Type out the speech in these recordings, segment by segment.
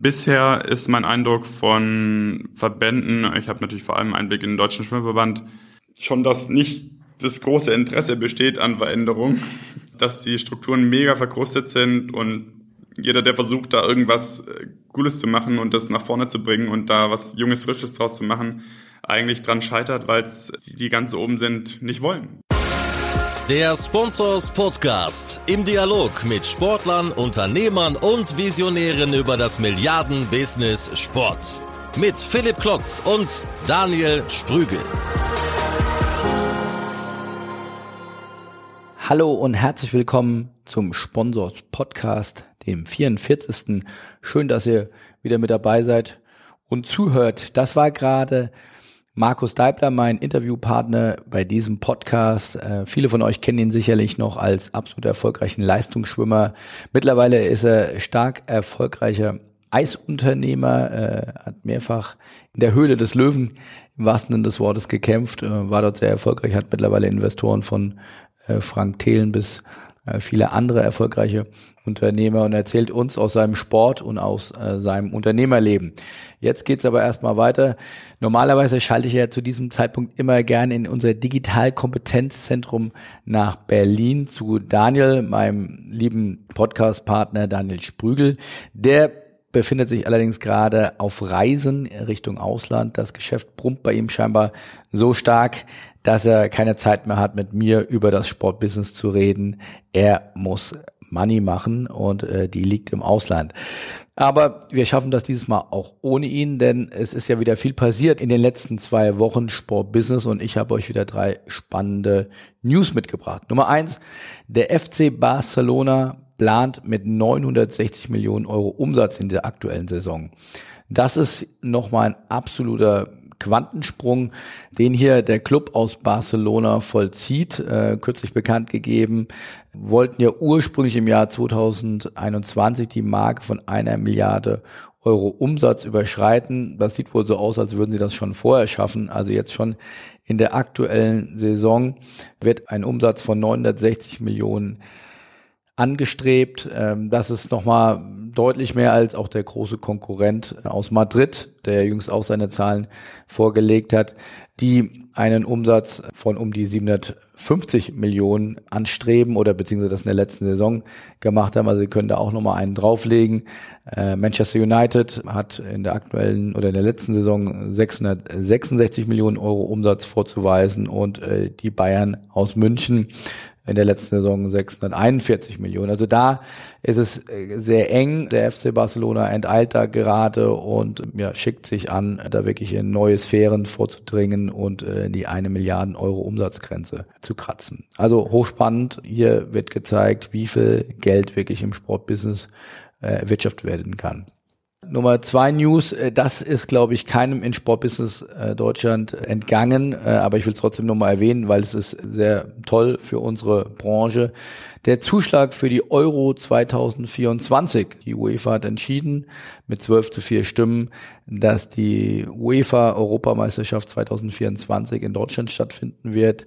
Bisher ist mein Eindruck von Verbänden, ich habe natürlich vor allem Einblick in den Deutschen Schwimmverband, schon, dass nicht das große Interesse besteht an Veränderung, dass die Strukturen mega verkrustet sind und jeder, der versucht, da irgendwas äh, Cooles zu machen und das nach vorne zu bringen und da was Junges, Frisches draus zu machen, eigentlich dran scheitert, weil es die, die ganz oben sind, nicht wollen. Der Sponsors Podcast im Dialog mit Sportlern, Unternehmern und Visionären über das Milliarden-Business Sport. Mit Philipp Klotz und Daniel Sprügel. Hallo und herzlich willkommen zum Sponsors Podcast, dem 44. Schön, dass ihr wieder mit dabei seid und zuhört. Das war gerade Markus Deibler, mein Interviewpartner bei diesem Podcast. Äh, viele von euch kennen ihn sicherlich noch als absolut erfolgreichen Leistungsschwimmer. Mittlerweile ist er stark erfolgreicher Eisunternehmer, äh, hat mehrfach in der Höhle des Löwen im wahrsten Sinne des Wortes gekämpft, äh, war dort sehr erfolgreich, hat mittlerweile Investoren von äh, Frank Thelen bis äh, viele andere erfolgreiche Unternehmer und erzählt uns aus seinem Sport und aus äh, seinem Unternehmerleben. Jetzt geht's aber erstmal weiter. Normalerweise schalte ich ja zu diesem Zeitpunkt immer gern in unser Digitalkompetenzzentrum nach Berlin zu Daniel, meinem lieben Podcastpartner Daniel Sprügel. Der befindet sich allerdings gerade auf Reisen Richtung Ausland. Das Geschäft brummt bei ihm scheinbar so stark, dass er keine Zeit mehr hat, mit mir über das Sportbusiness zu reden. Er muss Money machen und äh, die liegt im Ausland. Aber wir schaffen das dieses Mal auch ohne ihn, denn es ist ja wieder viel passiert in den letzten zwei Wochen Sportbusiness und ich habe euch wieder drei spannende News mitgebracht. Nummer eins, der FC Barcelona plant mit 960 Millionen Euro Umsatz in der aktuellen Saison. Das ist nochmal ein absoluter Quantensprung, den hier der Club aus Barcelona vollzieht, äh, kürzlich bekannt gegeben, wollten ja ursprünglich im Jahr 2021 die Marke von einer Milliarde Euro Umsatz überschreiten. Das sieht wohl so aus, als würden sie das schon vorher schaffen. Also jetzt schon in der aktuellen Saison wird ein Umsatz von 960 Millionen angestrebt. Ähm, das ist nochmal deutlich mehr als auch der große Konkurrent aus Madrid, der jüngst auch seine Zahlen vorgelegt hat, die einen Umsatz von um die 750 Millionen anstreben oder beziehungsweise das in der letzten Saison gemacht haben. Also sie können da auch nochmal einen drauflegen. Äh, Manchester United hat in der aktuellen oder in der letzten Saison 666 Millionen Euro Umsatz vorzuweisen und äh, die Bayern aus München in der letzten Saison 641 Millionen. Also da ist es äh, sehr eng. Der FC Barcelona enteilt da gerade und ja, schickt sich an, da wirklich in neue Sphären vorzudringen und äh, die eine Milliarden Euro Umsatzgrenze zu kratzen. Also hochspannend. Hier wird gezeigt, wie viel Geld wirklich im Sportbusiness äh, erwirtschaftet werden kann. Nummer zwei News, äh, das ist, glaube ich, keinem in Sportbusiness äh, Deutschland entgangen, äh, aber ich will es trotzdem nochmal erwähnen, weil es ist sehr toll für unsere Branche. Der Zuschlag für die Euro 2024. Die UEFA hat entschieden mit 12 zu 4 Stimmen, dass die UEFA Europameisterschaft 2024 in Deutschland stattfinden wird.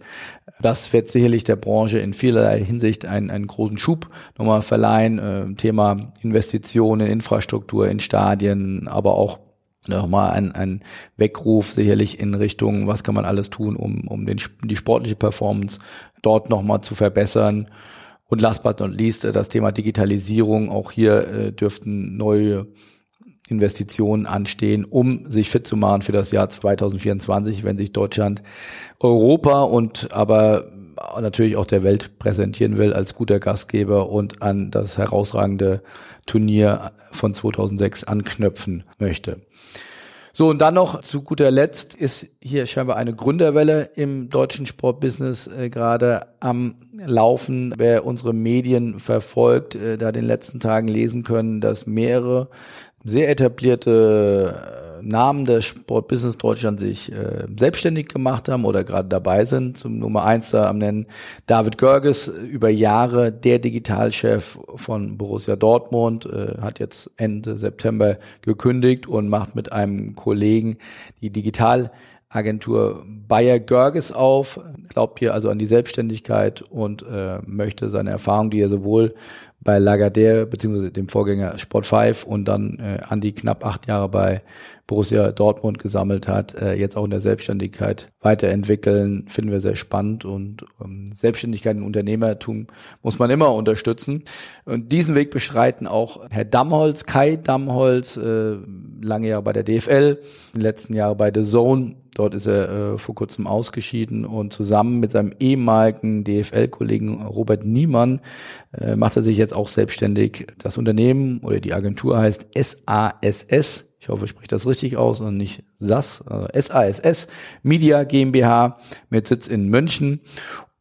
Das wird sicherlich der Branche in vielerlei Hinsicht einen, einen großen Schub nochmal verleihen. Äh, Thema Investitionen, Infrastruktur in Stadien, aber auch nochmal ein, ein Weckruf sicherlich in Richtung, was kann man alles tun, um, um den, die sportliche Performance dort nochmal zu verbessern. Und last but not least äh, das Thema Digitalisierung. Auch hier äh, dürften neue Investitionen anstehen, um sich fit zu machen für das Jahr 2024, wenn sich Deutschland Europa und aber natürlich auch der Welt präsentieren will als guter Gastgeber und an das herausragende Turnier von 2006 anknüpfen möchte. So, und dann noch zu guter Letzt ist hier scheinbar eine Gründerwelle im deutschen Sportbusiness äh, gerade am Laufen. Wer unsere Medien verfolgt, äh, da den letzten Tagen lesen können, dass mehrere sehr etablierte Namen des Sportbusiness Deutschland sich äh, selbstständig gemacht haben oder gerade dabei sind. Zum Nummer eins da am nennen David Görges, über Jahre der Digitalchef von Borussia Dortmund, äh, hat jetzt Ende September gekündigt und macht mit einem Kollegen die Digitalagentur Bayer Görges auf, glaubt hier also an die Selbstständigkeit und äh, möchte seine Erfahrung, die er sowohl bei Lagardère beziehungsweise dem Vorgänger Sport 5 und dann äh, an die knapp acht Jahre bei Borussia Dortmund gesammelt hat, äh, jetzt auch in der Selbstständigkeit weiterentwickeln, finden wir sehr spannend und ähm, Selbstständigkeit und Unternehmertum muss man immer unterstützen. Und diesen Weg beschreiten auch Herr Dammholz, Kai Dammholz, äh, lange Jahre bei der DFL, in den letzten Jahren bei The Zone. Dort ist er äh, vor kurzem ausgeschieden und zusammen mit seinem ehemaligen DFL-Kollegen Robert Niemann äh, macht er sich jetzt auch selbstständig. Das Unternehmen oder die Agentur heißt SASS ich hoffe, ich spreche das richtig aus und nicht SAS, äh, SASS Media GmbH mit Sitz in München.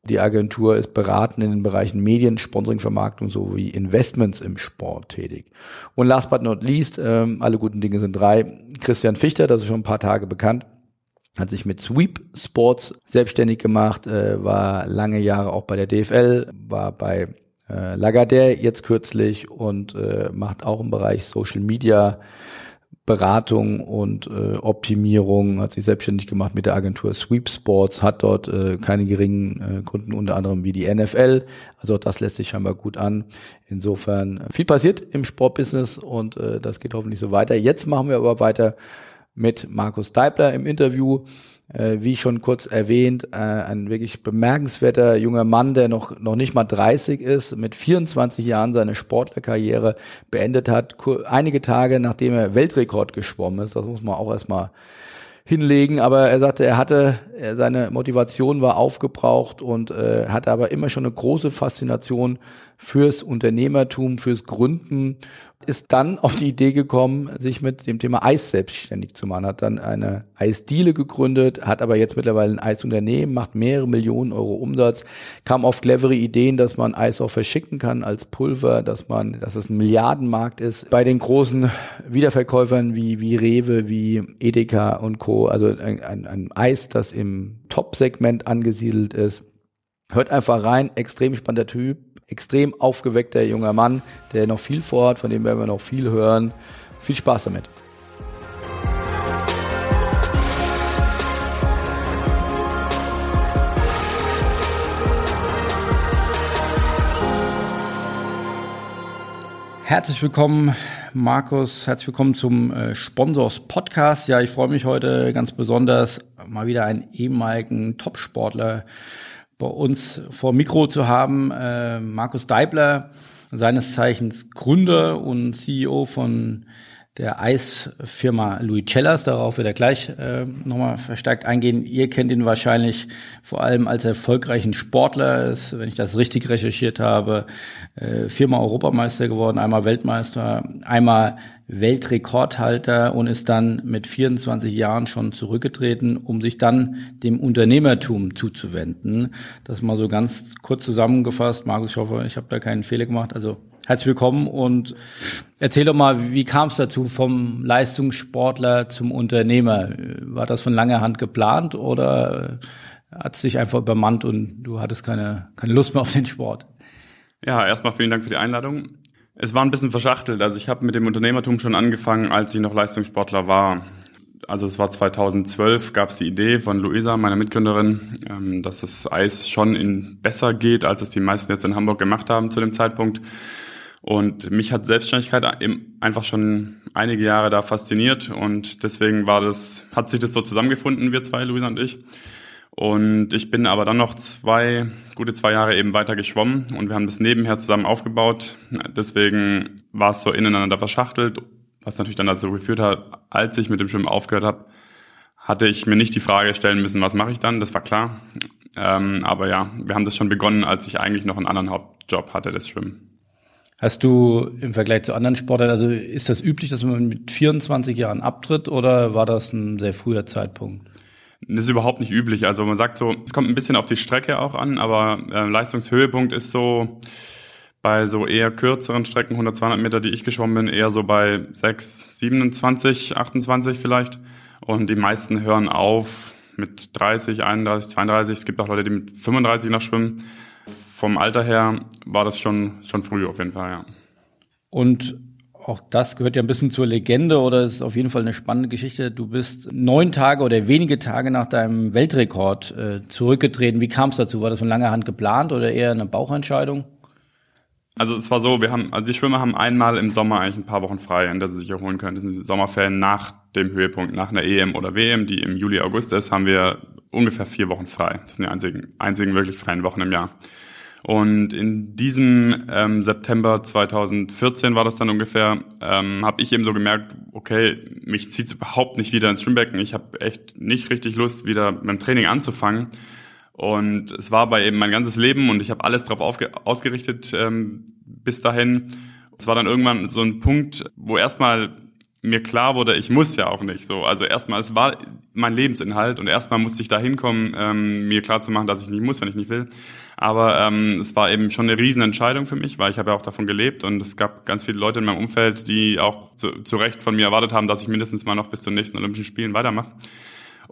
Die Agentur ist beratend in den Bereichen Medien, Sponsoring, Vermarktung sowie Investments im Sport tätig. Und last but not least, ähm, alle guten Dinge sind drei. Christian Fichter, das ist schon ein paar Tage bekannt, hat sich mit Sweep Sports selbstständig gemacht, äh, war lange Jahre auch bei der DFL, war bei äh, Lagardère jetzt kürzlich und äh, macht auch im Bereich Social Media Beratung und äh, Optimierung, hat sich selbstständig gemacht mit der Agentur Sweep Sports, hat dort äh, keine geringen äh, Kunden, unter anderem wie die NFL. Also das lässt sich scheinbar gut an. Insofern viel passiert im Sportbusiness und äh, das geht hoffentlich so weiter. Jetzt machen wir aber weiter mit Markus Deibler im Interview. Äh, wie schon kurz erwähnt, äh, ein wirklich bemerkenswerter junger Mann, der noch, noch nicht mal 30 ist, mit 24 Jahren seine Sportlerkarriere beendet hat, einige Tage nachdem er Weltrekord geschwommen ist. Das muss man auch erstmal hinlegen, aber er sagte, er hatte, seine Motivation war aufgebraucht und äh, hatte aber immer schon eine große Faszination fürs Unternehmertum, fürs Gründen ist dann auf die Idee gekommen, sich mit dem Thema Eis selbstständig zu machen, hat dann eine Eisdiele gegründet, hat aber jetzt mittlerweile ein Eisunternehmen, macht mehrere Millionen Euro Umsatz, kam auf clevere Ideen, dass man Eis auch verschicken kann als Pulver, dass man, dass es ein Milliardenmarkt ist. Bei den großen Wiederverkäufern wie, wie Rewe, wie Edeka und Co., also ein, ein, ein Eis, das im Top-Segment angesiedelt ist. Hört einfach rein, extrem spannender Typ, extrem aufgeweckter junger Mann, der noch viel vorhat, von dem werden wir noch viel hören. Viel Spaß damit. Herzlich willkommen, Markus. Herzlich willkommen zum äh, Sponsors Podcast. Ja, ich freue mich heute ganz besonders, mal wieder einen ehemaligen Topsportler bei uns vor Mikro zu haben. Äh, Markus Deibler, seines Zeichens Gründer und CEO von der Eisfirma Louis Cellas. Darauf wird er gleich äh, nochmal verstärkt eingehen. Ihr kennt ihn wahrscheinlich vor allem als erfolgreichen Sportler. Ist, wenn ich das richtig recherchiert habe, äh, viermal Europameister geworden, einmal Weltmeister, einmal Weltrekordhalter und ist dann mit 24 Jahren schon zurückgetreten, um sich dann dem Unternehmertum zuzuwenden. Das mal so ganz kurz zusammengefasst. Markus, ich hoffe, ich habe da keinen Fehler gemacht. Also herzlich willkommen und erzähl doch mal, wie kam es dazu vom Leistungssportler zum Unternehmer? War das von langer Hand geplant oder hat es dich einfach übermannt und du hattest keine, keine Lust mehr auf den Sport? Ja, erstmal vielen Dank für die Einladung. Es war ein bisschen verschachtelt. Also ich habe mit dem Unternehmertum schon angefangen, als ich noch Leistungssportler war. Also es war 2012, gab es die Idee von Luisa, meiner Mitgründerin, ähm, dass das Eis schon in besser geht, als es die meisten jetzt in Hamburg gemacht haben zu dem Zeitpunkt. Und mich hat Selbstständigkeit einfach schon einige Jahre da fasziniert und deswegen war das, hat sich das so zusammengefunden, wir zwei, Luisa und ich. Und ich bin aber dann noch zwei, gute zwei Jahre eben weiter geschwommen und wir haben das nebenher zusammen aufgebaut. Deswegen war es so ineinander verschachtelt, was natürlich dann dazu geführt hat, als ich mit dem Schwimmen aufgehört habe, hatte ich mir nicht die Frage stellen müssen, was mache ich dann, das war klar. Ähm, aber ja, wir haben das schon begonnen, als ich eigentlich noch einen anderen Hauptjob hatte, das Schwimmen. Hast du im Vergleich zu anderen Sportlern, also ist das üblich, dass man mit 24 Jahren abtritt oder war das ein sehr früher Zeitpunkt? Das ist überhaupt nicht üblich. Also man sagt so, es kommt ein bisschen auf die Strecke auch an, aber äh, Leistungshöhepunkt ist so bei so eher kürzeren Strecken, 100, 200 Meter, die ich geschwommen bin, eher so bei 6, 27, 28 vielleicht. Und die meisten hören auf mit 30, 31, 32. Es gibt auch Leute, die mit 35 noch schwimmen. Vom Alter her war das schon, schon früh auf jeden Fall, ja. Und auch das gehört ja ein bisschen zur Legende oder ist auf jeden Fall eine spannende Geschichte. Du bist neun Tage oder wenige Tage nach deinem Weltrekord äh, zurückgetreten. Wie kam es dazu? War das von langer Hand geplant oder eher eine Bauchentscheidung? Also es war so, wir haben, also die Schwimmer haben einmal im Sommer eigentlich ein paar Wochen frei, in der sie sich erholen können. Das sind die Sommerferien nach dem Höhepunkt, nach einer EM oder WM, die im Juli, August ist, haben wir ungefähr vier Wochen frei. Das sind die einzigen, einzigen wirklich freien Wochen im Jahr. Und in diesem ähm, September 2014 war das dann ungefähr, ähm, habe ich eben so gemerkt, okay, mich zieht's überhaupt nicht wieder ins Schwimmbecken. Ich habe echt nicht richtig Lust, wieder mit dem Training anzufangen. Und es war aber eben mein ganzes Leben und ich habe alles darauf ausgerichtet ähm, bis dahin. Es war dann irgendwann so ein Punkt, wo erstmal mir klar wurde, ich muss ja auch nicht so. Also erstmal, es war mein Lebensinhalt und erstmal musste ich da hinkommen, ähm, mir klar zu machen, dass ich nicht muss, wenn ich nicht will. Aber ähm, es war eben schon eine Riesenentscheidung für mich, weil ich habe ja auch davon gelebt und es gab ganz viele Leute in meinem Umfeld, die auch zu, zu Recht von mir erwartet haben, dass ich mindestens mal noch bis zu den nächsten Olympischen Spielen weitermache.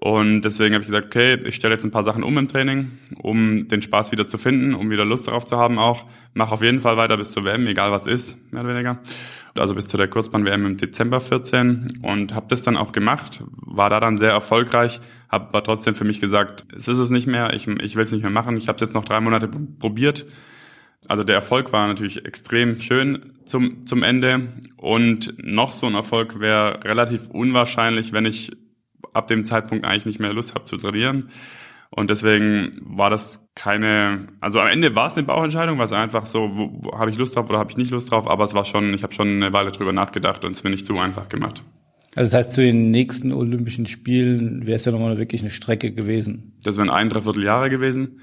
Und deswegen habe ich gesagt, okay, ich stelle jetzt ein paar Sachen um im Training, um den Spaß wieder zu finden, um wieder Lust darauf zu haben auch. Mach auf jeden Fall weiter bis zur WM, egal was ist, mehr oder weniger. Also bis zu der Kurzbahn-WM im Dezember 14 und habe das dann auch gemacht, war da dann sehr erfolgreich, habe aber trotzdem für mich gesagt, es ist es nicht mehr, ich, ich will es nicht mehr machen. Ich habe es jetzt noch drei Monate probiert. Also der Erfolg war natürlich extrem schön zum, zum Ende und noch so ein Erfolg wäre relativ unwahrscheinlich, wenn ich ab dem Zeitpunkt eigentlich nicht mehr Lust habe zu trainieren. Und deswegen war das keine, also am Ende war es eine Bauchentscheidung, war es einfach so, wo, wo habe ich Lust drauf oder habe ich nicht Lust drauf, aber es war schon, ich habe schon eine Weile drüber nachgedacht und es mir nicht zu einfach gemacht. Also das heißt, zu den nächsten Olympischen Spielen wäre es ja nochmal wirklich eine Strecke gewesen. Das wären ein, dreiviertel Jahre gewesen.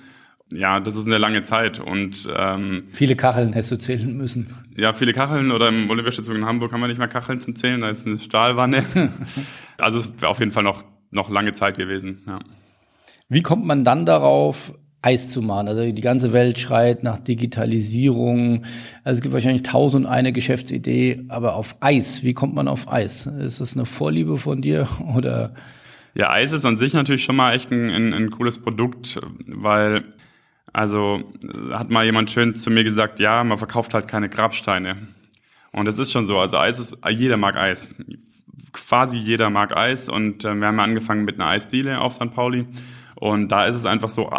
Ja, das ist eine lange Zeit und ähm, viele Kacheln hättest du zählen müssen. Ja, viele Kacheln oder im Olympiastützung in Hamburg haben wir nicht mehr Kacheln zum Zählen, da ist eine Stahlwanne. also es wäre auf jeden Fall noch noch lange Zeit gewesen. Ja. Wie kommt man dann darauf, Eis zu machen? Also die ganze Welt schreit nach Digitalisierung. Also es gibt wahrscheinlich tausend eine Geschäftsidee, aber auf Eis, wie kommt man auf Eis? Ist das eine Vorliebe von dir oder? Ja, Eis ist an sich natürlich schon mal echt ein, ein, ein cooles Produkt, weil also hat mal jemand schön zu mir gesagt, ja, man verkauft halt keine Grabsteine. Und das ist schon so. Also Eis ist, jeder mag Eis quasi jeder mag Eis und äh, wir haben angefangen mit einer Eisdiele auf St. Pauli. Und da ist es einfach so,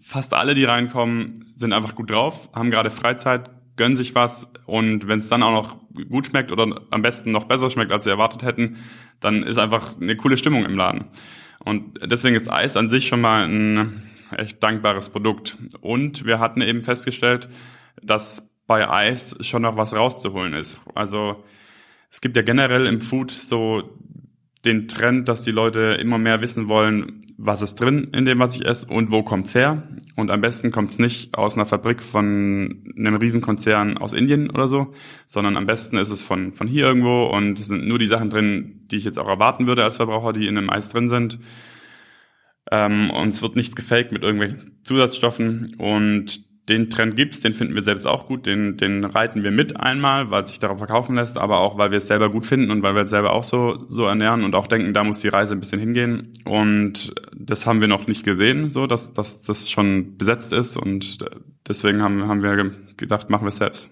fast alle, die reinkommen, sind einfach gut drauf, haben gerade Freizeit, gönnen sich was und wenn es dann auch noch gut schmeckt oder am besten noch besser schmeckt, als sie erwartet hätten, dann ist einfach eine coole Stimmung im Laden. Und deswegen ist Eis an sich schon mal ein echt dankbares Produkt. Und wir hatten eben festgestellt, dass bei Eis schon noch was rauszuholen ist. Also es gibt ja generell im Food so den Trend, dass die Leute immer mehr wissen wollen, was ist drin in dem, was ich esse und wo kommt's her. Und am besten kommt's nicht aus einer Fabrik von einem Riesenkonzern aus Indien oder so, sondern am besten ist es von, von hier irgendwo und es sind nur die Sachen drin, die ich jetzt auch erwarten würde als Verbraucher, die in einem Eis drin sind. Ähm, und es wird nichts gefaked mit irgendwelchen Zusatzstoffen und den Trend gibt's, den finden wir selbst auch gut, den, den reiten wir mit einmal, weil sich darauf verkaufen lässt, aber auch, weil wir es selber gut finden und weil wir es selber auch so, so ernähren und auch denken, da muss die Reise ein bisschen hingehen. Und das haben wir noch nicht gesehen, so, dass, dass das schon besetzt ist und deswegen haben, haben wir gedacht, machen wir es selbst.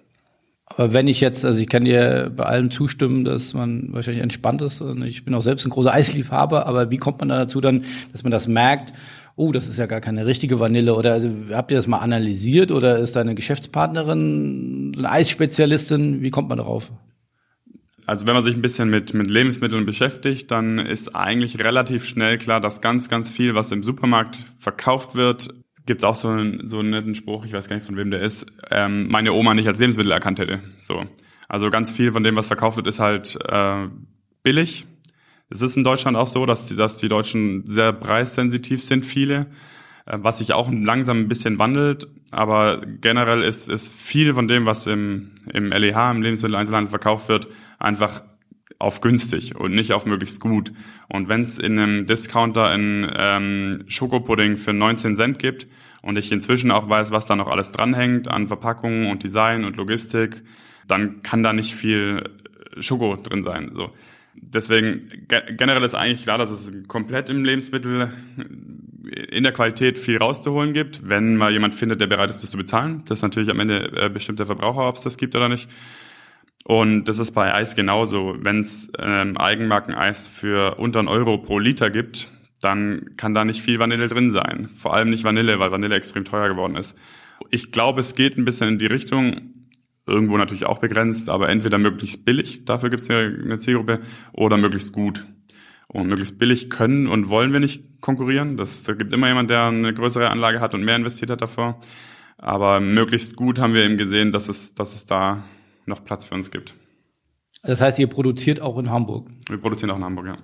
Aber wenn ich jetzt, also ich kann dir bei allem zustimmen, dass man wahrscheinlich entspannt ist und ich bin auch selbst ein großer Eisliebhaber, aber wie kommt man da dazu dann, dass man das merkt, oh, das ist ja gar keine richtige Vanille oder also, habt ihr das mal analysiert oder ist deine Geschäftspartnerin eine Eisspezialistin? Wie kommt man darauf? Also wenn man sich ein bisschen mit, mit Lebensmitteln beschäftigt, dann ist eigentlich relativ schnell klar, dass ganz, ganz viel, was im Supermarkt verkauft wird, gibt's auch so einen, so einen netten Spruch, ich weiß gar nicht, von wem der ist, ähm, meine Oma nicht als Lebensmittel erkannt hätte. So. Also ganz viel von dem, was verkauft wird, ist halt äh, billig es ist in Deutschland auch so, dass die, dass die Deutschen sehr preissensitiv sind, viele, äh, was sich auch langsam ein bisschen wandelt. Aber generell ist, ist viel von dem, was im, im LEH, im Lebensmitteleinzelhandel verkauft wird, einfach auf günstig und nicht auf möglichst gut. Und wenn es in einem Discounter einen ähm, Schokopudding für 19 Cent gibt und ich inzwischen auch weiß, was da noch alles dranhängt an Verpackungen und Design und Logistik, dann kann da nicht viel Schoko drin sein. So. Deswegen generell ist eigentlich klar, dass es komplett im Lebensmittel in der Qualität viel rauszuholen gibt, wenn mal jemand findet, der bereit ist, das zu bezahlen. Das ist natürlich am Ende äh, bestimmt der Verbraucher, ob es das gibt oder nicht. Und das ist bei Eis genauso. Wenn es ähm, Eigenmarken-Eis für unter einen Euro pro Liter gibt, dann kann da nicht viel Vanille drin sein. Vor allem nicht Vanille, weil Vanille extrem teuer geworden ist. Ich glaube, es geht ein bisschen in die Richtung, irgendwo natürlich auch begrenzt, aber entweder möglichst billig, dafür gibt es ja eine Zielgruppe, oder möglichst gut. Und möglichst billig können und wollen wir nicht konkurrieren. Das, da gibt immer jemand, der eine größere Anlage hat und mehr investiert hat davor. Aber möglichst gut haben wir eben gesehen, dass es, dass es da noch Platz für uns gibt. Das heißt, ihr produziert auch in Hamburg? Wir produzieren auch in Hamburg, ja.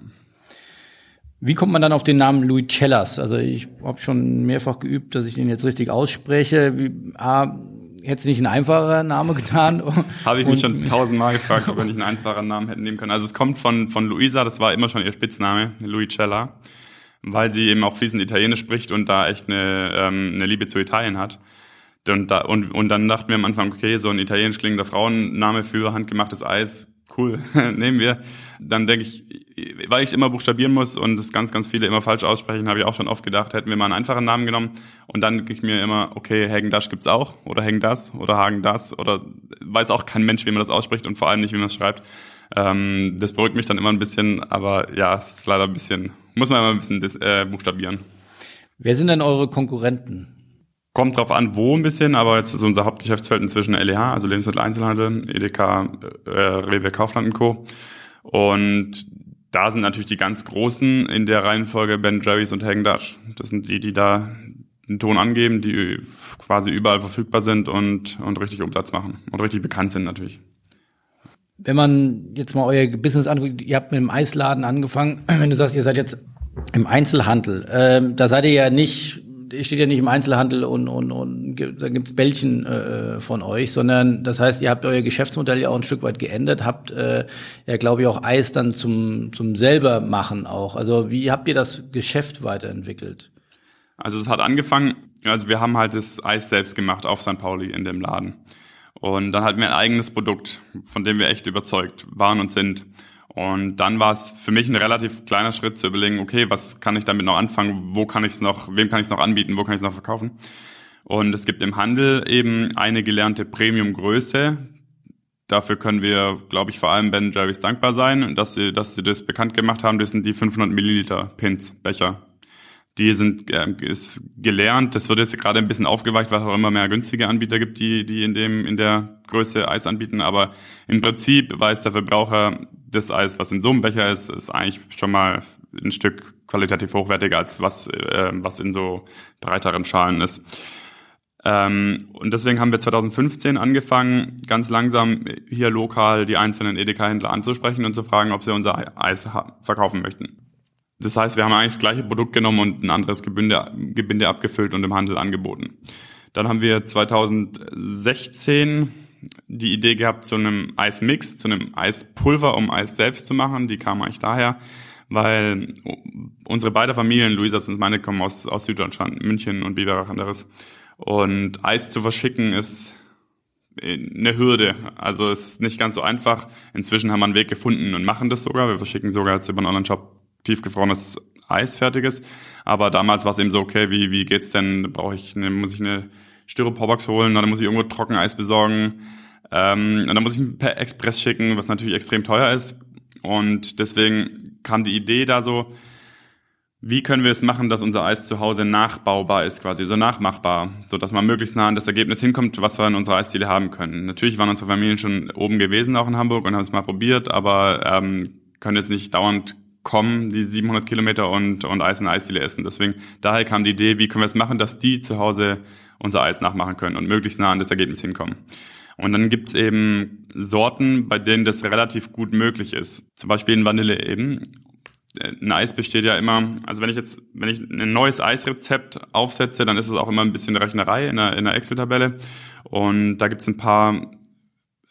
Wie kommt man dann auf den Namen Louis Cellas? Also ich habe schon mehrfach geübt, dass ich den jetzt richtig ausspreche. Wie, A, hätte nicht ein einfacher Name getan? Habe ich mich schon tausendmal gefragt, ob wir nicht einen einfachen Namen hätten nehmen können. Also es kommt von, von Luisa, das war immer schon ihr Spitzname, Luicella, weil sie eben auch fließend Italienisch spricht und da echt eine, ähm, eine Liebe zu Italien hat. Und, da, und, und dann dachten wir am Anfang, okay, so ein italienisch klingender Frauenname für handgemachtes Eis, cool, nehmen wir. Dann denke ich, weil ich es immer buchstabieren muss und es ganz, ganz viele immer falsch aussprechen, habe ich auch schon oft gedacht, hätten wir mal einen einfachen Namen genommen. Und dann denke ich mir immer, okay, Hagen Dash gibt's auch oder Hagen das oder Hagen das oder weiß auch kein Mensch, wie man das ausspricht und vor allem nicht, wie man es schreibt. Ähm, das beruhigt mich dann immer ein bisschen, aber ja, es ist leider ein bisschen, muss man immer ein bisschen äh, buchstabieren. Wer sind denn eure Konkurrenten? Kommt drauf an, wo ein bisschen, aber jetzt ist unser Hauptgeschäftsfeld inzwischen LEH, also Lebensmitteleinzelhandel, EDK, äh, Rewe, Kaufland und Co. Und da sind natürlich die ganz Großen in der Reihenfolge Ben Jerry's und Hagen Dutch. Das sind die, die da den Ton angeben, die quasi überall verfügbar sind und, und richtig Umsatz machen und richtig bekannt sind natürlich. Wenn man jetzt mal euer Business anguckt, ihr habt mit dem Eisladen angefangen, wenn du sagst, ihr seid jetzt im Einzelhandel, ähm, da seid ihr ja nicht steht ja nicht im Einzelhandel und, und, und da gibt's Bällchen äh, von euch, sondern das heißt, ihr habt euer Geschäftsmodell ja auch ein Stück weit geändert, habt äh, ja, glaube ich, auch Eis dann zum, zum selber machen auch. Also wie habt ihr das Geschäft weiterentwickelt? Also es hat angefangen, also wir haben halt das Eis selbst gemacht auf St. Pauli in dem Laden. Und dann hatten wir ein eigenes Produkt, von dem wir echt überzeugt waren und sind. Und dann war es für mich ein relativ kleiner Schritt zu überlegen, okay, was kann ich damit noch anfangen, wo kann ich es noch, wem kann ich es noch anbieten, wo kann ich es noch verkaufen. Und es gibt im Handel eben eine gelernte Premium-Größe. Dafür können wir, glaube ich, vor allem Ben Jerry's dankbar sein, dass sie, dass sie das bekannt gemacht haben. Das sind die 500 Milliliter Pins, Becher. Die sind äh, ist gelernt. Das wird jetzt gerade ein bisschen aufgeweicht, weil es auch immer mehr günstige Anbieter gibt, die die in dem in der Größe Eis anbieten. Aber im Prinzip weiß der Verbraucher, das Eis, was in so einem Becher ist, ist eigentlich schon mal ein Stück qualitativ hochwertiger als was äh, was in so breiteren Schalen ist. Ähm, und deswegen haben wir 2015 angefangen, ganz langsam hier lokal die einzelnen Edeka-Händler anzusprechen und zu fragen, ob sie unser Eis verkaufen möchten. Das heißt, wir haben eigentlich das gleiche Produkt genommen und ein anderes Gebinde, Gebinde abgefüllt und im Handel angeboten. Dann haben wir 2016 die Idee gehabt zu einem Eismix, zu einem Eispulver, um Eis selbst zu machen. Die kam eigentlich daher, weil unsere beiden Familien, Luisas und meine, kommen aus, aus Süddeutschland, München und Biberach anderes. Und Eis zu verschicken ist eine Hürde. Also es ist nicht ganz so einfach. Inzwischen haben wir einen Weg gefunden und machen das sogar. Wir verschicken sogar jetzt über einen Online-Shop tiefgefrorenes Eis fertiges. Aber damals war es eben so, okay, wie, wie geht's denn? Brauche ich eine, muss ich eine Styroporbox holen, dann muss ich irgendwo Trockeneis besorgen. Ähm, und dann muss ich per Express schicken, was natürlich extrem teuer ist. Und deswegen kam die Idee da so, wie können wir es machen, dass unser Eis zu Hause nachbaubar ist, quasi so nachmachbar, so dass man möglichst nah an das Ergebnis hinkommt, was wir in unserer Eisdiele haben können. Natürlich waren unsere Familien schon oben gewesen, auch in Hamburg, und haben es mal probiert, aber ähm, können jetzt nicht dauernd kommen, die 700 Kilometer und, und Eis in Eisdiele essen. Deswegen, daher kam die Idee, wie können wir es machen, dass die zu Hause unser Eis nachmachen können und möglichst nah an das Ergebnis hinkommen. Und dann gibt's eben Sorten, bei denen das relativ gut möglich ist. Zum Beispiel in Vanille eben. Ein Eis besteht ja immer, also wenn ich jetzt, wenn ich ein neues Eisrezept aufsetze, dann ist es auch immer ein bisschen Rechnerei in der, in der Excel-Tabelle. Und da gibt's ein paar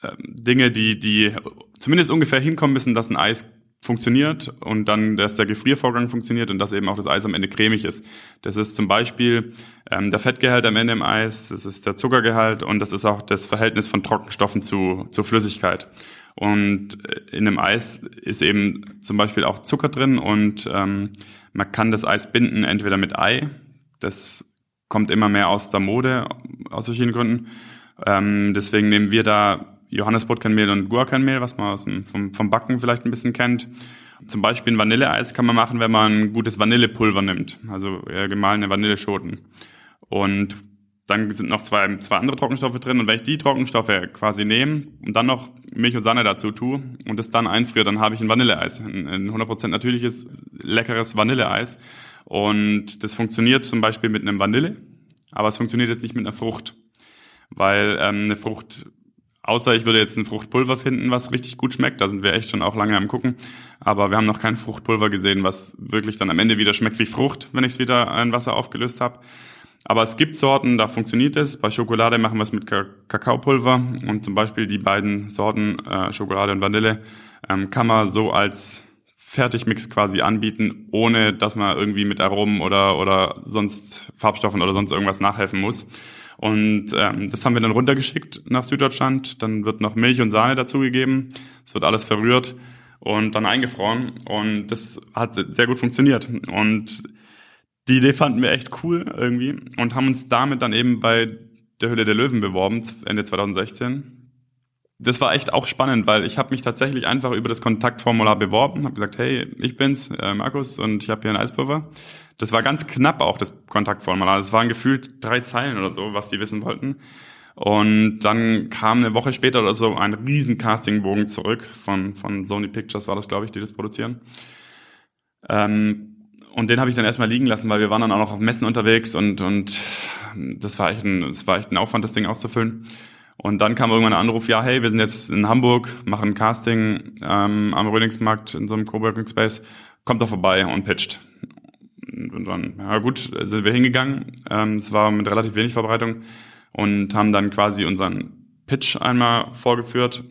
äh, Dinge, die, die zumindest ungefähr hinkommen müssen, dass ein Eis funktioniert und dann, dass der Gefriervorgang funktioniert und dass eben auch das Eis am Ende cremig ist. Das ist zum Beispiel ähm, der Fettgehalt am Ende im Eis, das ist der Zuckergehalt und das ist auch das Verhältnis von Trockenstoffen zu, zu Flüssigkeit. Und äh, in einem Eis ist eben zum Beispiel auch Zucker drin und ähm, man kann das Eis binden entweder mit Ei, das kommt immer mehr aus der Mode, aus verschiedenen Gründen. Ähm, deswegen nehmen wir da Johannesbrotkernmehl und Guarkernmehl, was man aus dem, vom, vom Backen vielleicht ein bisschen kennt. Zum Beispiel ein Vanilleeis kann man machen, wenn man gutes Vanillepulver nimmt, also gemahlene Vanilleschoten. Und dann sind noch zwei, zwei andere Trockenstoffe drin. Und wenn ich die Trockenstoffe quasi nehme und dann noch Milch und Sahne dazu tue und das dann einfriere, dann habe ich ein Vanilleeis, ein, ein 100% natürliches, leckeres Vanilleeis. Und das funktioniert zum Beispiel mit einem Vanille, aber es funktioniert jetzt nicht mit einer Frucht, weil ähm, eine Frucht Außer ich würde jetzt ein Fruchtpulver finden, was richtig gut schmeckt. Da sind wir echt schon auch lange am gucken. Aber wir haben noch kein Fruchtpulver gesehen, was wirklich dann am Ende wieder schmeckt wie Frucht, wenn ich es wieder in Wasser aufgelöst habe. Aber es gibt Sorten, da funktioniert es. Bei Schokolade machen wir es mit Kakaopulver und zum Beispiel die beiden Sorten äh, Schokolade und Vanille ähm, kann man so als Fertigmix quasi anbieten, ohne dass man irgendwie mit Aromen oder oder sonst Farbstoffen oder sonst irgendwas nachhelfen muss. Und ähm, das haben wir dann runtergeschickt nach Süddeutschland. Dann wird noch Milch und Sahne dazugegeben. Es wird alles verrührt und dann eingefroren. Und das hat sehr gut funktioniert. Und die Idee fanden wir echt cool irgendwie und haben uns damit dann eben bei der Hülle der Löwen beworben, Ende 2016. Das war echt auch spannend, weil ich habe mich tatsächlich einfach über das Kontaktformular beworben, habe gesagt, hey, ich bin's, äh, Markus, und ich habe hier ein Eispulver. Das war ganz knapp auch, das Kontaktformular. Das waren gefühlt drei Zeilen oder so, was die wissen wollten. Und dann kam eine Woche später oder so ein riesen Castingbogen zurück von, von Sony Pictures, war das, glaube ich, die das produzieren. Ähm, und den habe ich dann erstmal liegen lassen, weil wir waren dann auch noch auf Messen unterwegs und, und das war echt ein, das war echt ein Aufwand, das Ding auszufüllen. Und dann kam irgendwann ein Anruf, ja, hey, wir sind jetzt in Hamburg, machen Casting ähm, am Rödingsmarkt in so einem Coworking Space, kommt doch vorbei und pitcht. Und dann, ja gut, sind wir hingegangen. Ähm, es war mit relativ wenig Verbreitung und haben dann quasi unseren Pitch einmal vorgeführt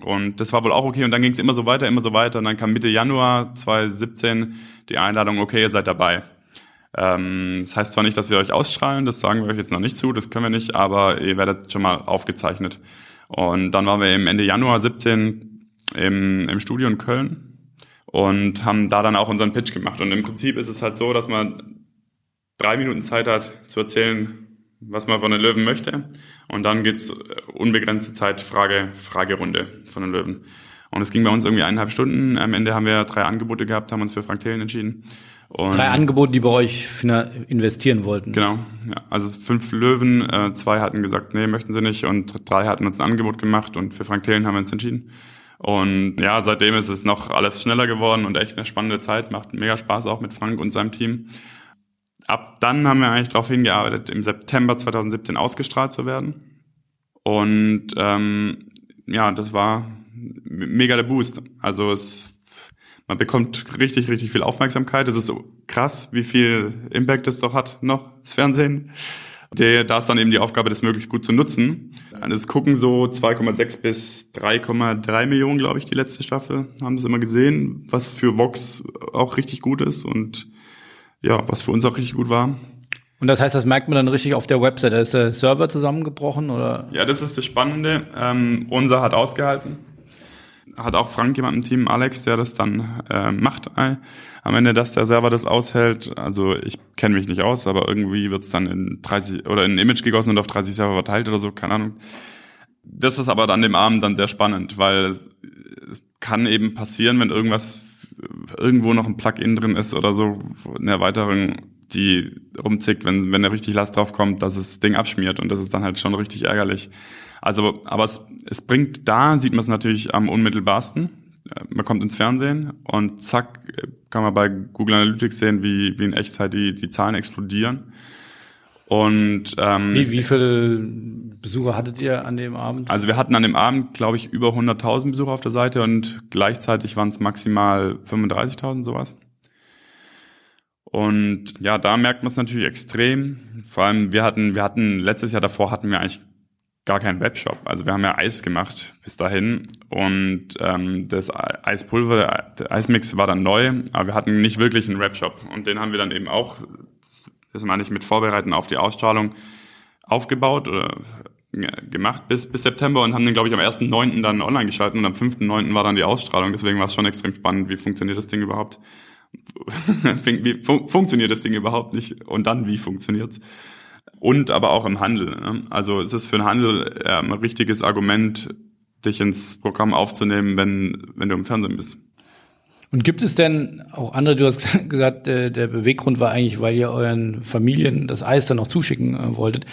und das war wohl auch okay. Und dann ging es immer so weiter, immer so weiter. Und dann kam Mitte Januar 2017 die Einladung, okay, ihr seid dabei. Ähm, das heißt zwar nicht, dass wir euch ausstrahlen, das sagen wir euch jetzt noch nicht zu, das können wir nicht, aber ihr werdet schon mal aufgezeichnet. Und dann waren wir im Ende Januar 17 im, im Studio in Köln und haben da dann auch unseren Pitch gemacht. Und im Prinzip ist es halt so, dass man drei Minuten Zeit hat zu erzählen, was man von den Löwen möchte. Und dann gibt's äh, unbegrenzte Zeit Frage, Fragerunde von den Löwen. Und es ging bei uns irgendwie eineinhalb Stunden. Am Ende haben wir drei Angebote gehabt, haben uns für Frank Thelen entschieden. Und drei Angebote, die bei euch investieren wollten. Genau. Ja, also fünf Löwen, äh, zwei hatten gesagt, nee, möchten sie nicht. Und drei hatten uns ein Angebot gemacht und für Frank Thelen haben wir uns entschieden. Und ja, seitdem ist es noch alles schneller geworden und echt eine spannende Zeit. Macht mega Spaß auch mit Frank und seinem Team ab dann haben wir eigentlich darauf hingearbeitet, im September 2017 ausgestrahlt zu werden. Und ähm, ja, das war mega der Boost. Also es, man bekommt richtig, richtig viel Aufmerksamkeit. Es ist so krass, wie viel Impact es doch hat noch, das Fernsehen. Der, da ist dann eben die Aufgabe, das möglichst gut zu nutzen. Es gucken so 2,6 bis 3,3 Millionen, glaube ich, die letzte Staffel. Haben das immer gesehen, was für Vox auch richtig gut ist. Und ja, was für uns auch richtig gut war. Und das heißt, das merkt man dann richtig auf der Website. Da ist der Server zusammengebrochen oder? Ja, das ist das Spannende. Ähm, unser hat ausgehalten. Hat auch Frank jemand im Team, Alex, der das dann äh, macht. Äh, am Ende, dass der Server das aushält. Also ich kenne mich nicht aus, aber irgendwie wird es dann in 30 oder in ein Image gegossen und auf 30 Server verteilt oder so, keine Ahnung. Das ist aber an dem Abend dann sehr spannend, weil es, es kann eben passieren, wenn irgendwas irgendwo noch ein Plugin drin ist oder so, eine Erweiterung, die rumzickt, wenn, wenn da richtig Last drauf kommt, dass das Ding abschmiert und das ist dann halt schon richtig ärgerlich. Also, aber es, es bringt da, sieht man es natürlich am unmittelbarsten. Man kommt ins Fernsehen und zack, kann man bei Google Analytics sehen, wie, wie in Echtzeit die, die Zahlen explodieren. Und ähm, wie, wie viele Besucher hattet ihr an dem Abend? Also wir hatten an dem Abend, glaube ich, über 100.000 Besucher auf der Seite und gleichzeitig waren es maximal 35.000 sowas. Und ja, da merkt man es natürlich extrem. Vor allem wir hatten, wir hatten letztes Jahr davor hatten wir eigentlich gar keinen Webshop. Also wir haben ja Eis gemacht bis dahin und ähm, das Eispulver, der Eismix war dann neu, aber wir hatten nicht wirklich einen Webshop und den haben wir dann eben auch das meine ich mit Vorbereiten auf die Ausstrahlung, aufgebaut oder gemacht bis, bis September und haben den, glaube ich, am 1.9. dann online geschalten und am 5.9. war dann die Ausstrahlung. Deswegen war es schon extrem spannend, wie funktioniert das Ding überhaupt. wie fun funktioniert das Ding überhaupt nicht und dann wie funktioniert's? Und aber auch im Handel. Ne? Also es ist für den Handel äh, ein richtiges Argument, dich ins Programm aufzunehmen, wenn, wenn du im Fernsehen bist. Und gibt es denn auch andere, du hast gesagt, der, der Beweggrund war eigentlich, weil ihr euren Familien das Eis dann noch zuschicken äh, wolltet.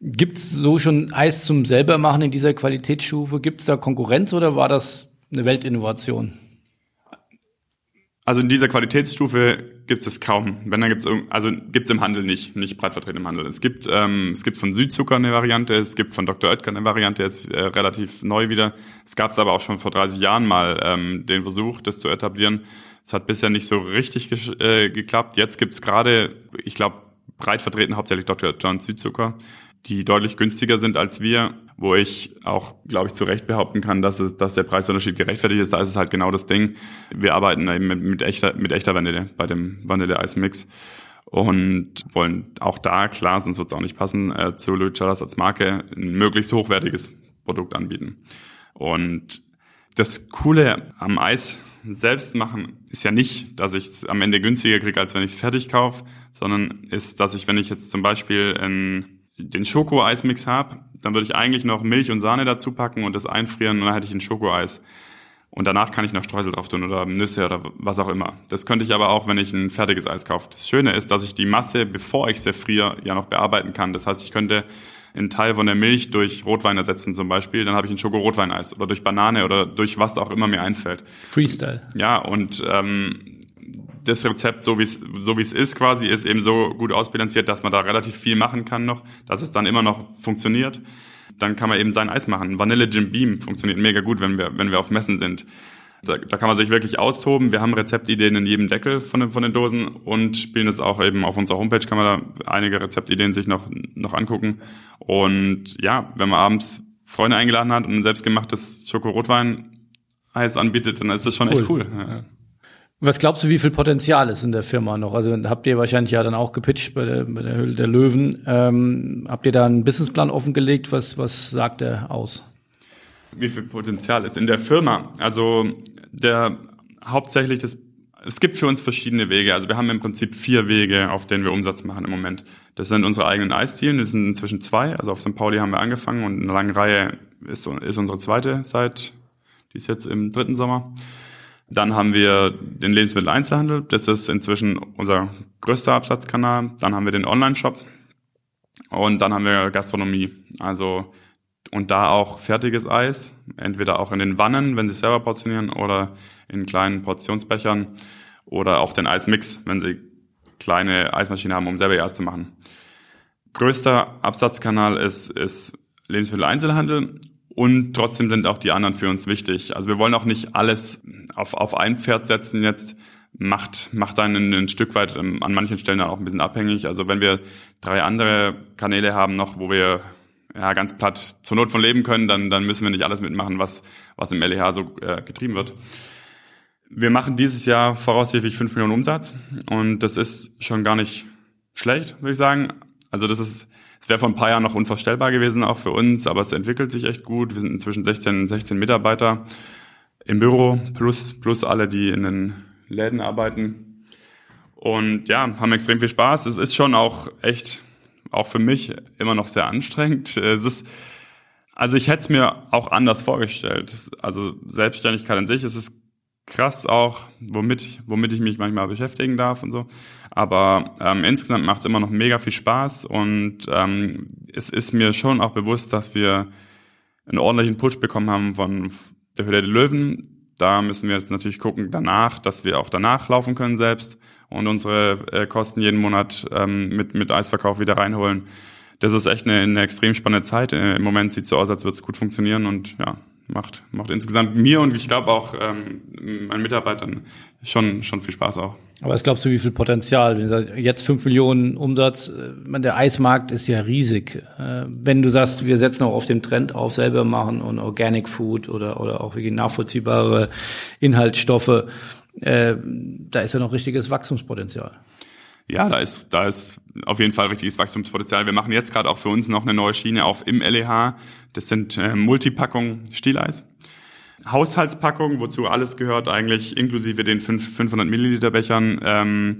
Gibt es so schon Eis zum selbermachen in dieser Qualitätsstufe? Gibt es da Konkurrenz oder war das eine Weltinnovation? Also in dieser Qualitätsstufe gibt es kaum. Wenn dann gibt es also gibt es im Handel nicht, nicht breit vertreten im Handel. Es gibt ähm, es gibt von Südzucker eine Variante, es gibt von Dr. Oetker eine Variante, ist äh, relativ neu wieder. Es gab es aber auch schon vor 30 Jahren mal ähm, den Versuch, das zu etablieren. Es hat bisher nicht so richtig äh, geklappt. Jetzt gibt es gerade, ich glaube, breit vertreten hauptsächlich Dr. Oetker und Südzucker, die deutlich günstiger sind als wir wo ich auch, glaube ich, zu Recht behaupten kann, dass, es, dass der Preisunterschied gerechtfertigt ist. Da ist es halt genau das Ding. Wir arbeiten eben mit, mit echter, mit echter Vanille bei dem Vanille-Eis-Mix und wollen auch da, klar, sonst wird es auch nicht passen, äh, zu Luchalas als Marke ein möglichst hochwertiges Produkt anbieten. Und das Coole am Eis selbst machen ist ja nicht, dass ich es am Ende günstiger kriege, als wenn ich es fertig kaufe, sondern ist, dass ich, wenn ich jetzt zum Beispiel in den Schoko-Eismix habe, dann würde ich eigentlich noch Milch und Sahne dazu packen und das einfrieren und dann hätte ich ein Schokoeis. Und danach kann ich noch Streusel drauf tun oder Nüsse oder was auch immer. Das könnte ich aber auch, wenn ich ein fertiges Eis kaufe. Das Schöne ist, dass ich die Masse, bevor ich sie friere, ja noch bearbeiten kann. Das heißt, ich könnte einen Teil von der Milch durch Rotwein ersetzen zum Beispiel, dann habe ich ein Schoko-Rotweineis oder durch Banane oder durch was auch immer mir einfällt. Freestyle. Ja, und ähm, das Rezept, so wie es so wie es ist quasi, ist eben so gut ausbilanziert, dass man da relativ viel machen kann noch, dass es dann immer noch funktioniert. Dann kann man eben sein Eis machen. Vanille Jim Beam funktioniert mega gut, wenn wir wenn wir auf Messen sind. Da, da kann man sich wirklich austoben. Wir haben Rezeptideen in jedem Deckel von den, von den Dosen und spielen das auch eben auf unserer Homepage, kann man da einige Rezeptideen sich noch, noch angucken. Und ja, wenn man abends Freunde eingeladen hat und ein selbstgemachtes Schoko-Rotwein-Eis anbietet, dann ist das schon cool. echt cool. Ja. Was glaubst du, wie viel Potenzial ist in der Firma noch? Also habt ihr wahrscheinlich ja dann auch gepitcht bei der, bei der Höhle der Löwen. Ähm, habt ihr da einen Businessplan offengelegt? Was, was sagt der aus? Wie viel Potenzial ist in der Firma? Also der hauptsächlich das es gibt für uns verschiedene Wege. Also wir haben im Prinzip vier Wege, auf denen wir Umsatz machen im Moment. Das sind unsere eigenen Eisdielen, das sind inzwischen zwei. Also auf St. Pauli haben wir angefangen und eine lange Reihe ist, ist unsere zweite seit, die ist jetzt im dritten Sommer. Dann haben wir den Lebensmitteleinzelhandel. Das ist inzwischen unser größter Absatzkanal. Dann haben wir den Online-Shop. Und dann haben wir Gastronomie. Also, und da auch fertiges Eis. Entweder auch in den Wannen, wenn sie selber portionieren, oder in kleinen Portionsbechern. Oder auch den Eismix, wenn sie kleine Eismaschinen haben, um selber ihr Eis zu machen. Größter Absatzkanal ist, ist Lebensmitteleinzelhandel und trotzdem sind auch die anderen für uns wichtig. Also wir wollen auch nicht alles auf, auf ein Pferd setzen jetzt. Macht, macht einen ein Stück weit ähm, an manchen Stellen auch ein bisschen abhängig. Also wenn wir drei andere Kanäle haben noch, wo wir ja, ganz platt zur Not von leben können, dann, dann müssen wir nicht alles mitmachen, was, was im LEH so äh, getrieben wird. Wir machen dieses Jahr voraussichtlich fünf Millionen Umsatz und das ist schon gar nicht schlecht, würde ich sagen. Also das ist wäre vor ein paar Jahren noch unvorstellbar gewesen, auch für uns, aber es entwickelt sich echt gut. Wir sind inzwischen 16, 16 Mitarbeiter im Büro, plus, plus alle, die in den Läden arbeiten. Und ja, haben extrem viel Spaß. Es ist schon auch echt, auch für mich, immer noch sehr anstrengend. Es ist, also ich hätte es mir auch anders vorgestellt. Also Selbstständigkeit an sich, es ist krass auch, womit, womit ich mich manchmal beschäftigen darf und so. Aber ähm, insgesamt macht es immer noch mega viel Spaß und ähm, es ist mir schon auch bewusst, dass wir einen ordentlichen Push bekommen haben von der Höhle der Löwen. Da müssen wir jetzt natürlich gucken danach, dass wir auch danach laufen können selbst und unsere äh, Kosten jeden Monat ähm, mit, mit Eisverkauf wieder reinholen. Das ist echt eine, eine extrem spannende Zeit. Äh, Im Moment sieht es so aus, als würde es gut funktionieren und ja, macht, macht insgesamt mir und ich glaube auch ähm, meinen Mitarbeitern schon, schon viel Spaß auch. Aber was glaubst du, wie viel Potenzial? Wenn du sagst, jetzt fünf Millionen Umsatz, äh, der Eismarkt ist ja riesig. Äh, wenn du sagst, wir setzen auch auf den Trend auf, selber machen und Organic Food oder, oder auch wirklich nachvollziehbare Inhaltsstoffe, äh, da ist ja noch richtiges Wachstumspotenzial. Ja, da ist, da ist auf jeden Fall richtiges Wachstumspotenzial. Wir machen jetzt gerade auch für uns noch eine neue Schiene auf im LEH. Das sind äh, Multipackungen Stieleis. Haushaltspackungen, wozu alles gehört eigentlich, inklusive den 5, 500 Milliliter Bechern, ähm,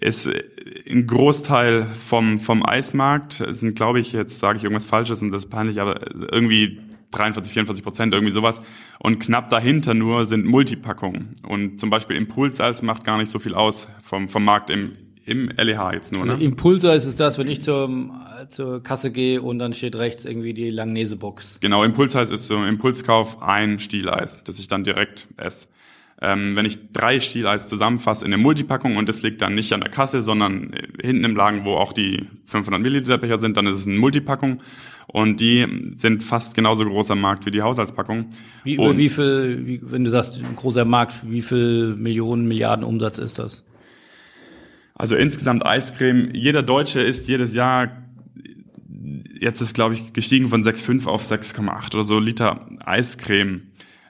ist ein Großteil vom, vom Eismarkt. Es sind, glaube ich, jetzt sage ich irgendwas Falsches und das ist peinlich, aber irgendwie 43, 44 Prozent, irgendwie sowas. Und knapp dahinter nur sind Multipackungen. Und zum Beispiel Impulsalz macht gar nicht so viel aus vom, vom Markt im, im LEH jetzt nur. Ne? Also Impulsalz ist das, wenn ich zur, zur Kasse gehe und dann steht rechts irgendwie die Langnese-Box. Genau, Impulsalz ist so Impulskauf ein Stieleis, das ich dann direkt esse. Ähm, wenn ich drei Stieleis zusammenfasse in eine Multipackung und das liegt dann nicht an der Kasse, sondern hinten im Lagen, wo auch die 500 Milliliter Becher sind, dann ist es eine Multipackung und die sind fast genauso großer Markt wie die Haushaltspackung. Wie, und wie viel, wie, wenn du sagst, großer Markt, wie viel Millionen, Milliarden Umsatz ist das? Also insgesamt Eiscreme, jeder Deutsche isst jedes Jahr jetzt ist, glaube ich, gestiegen von 6,5 auf 6,8 oder so Liter Eiscreme.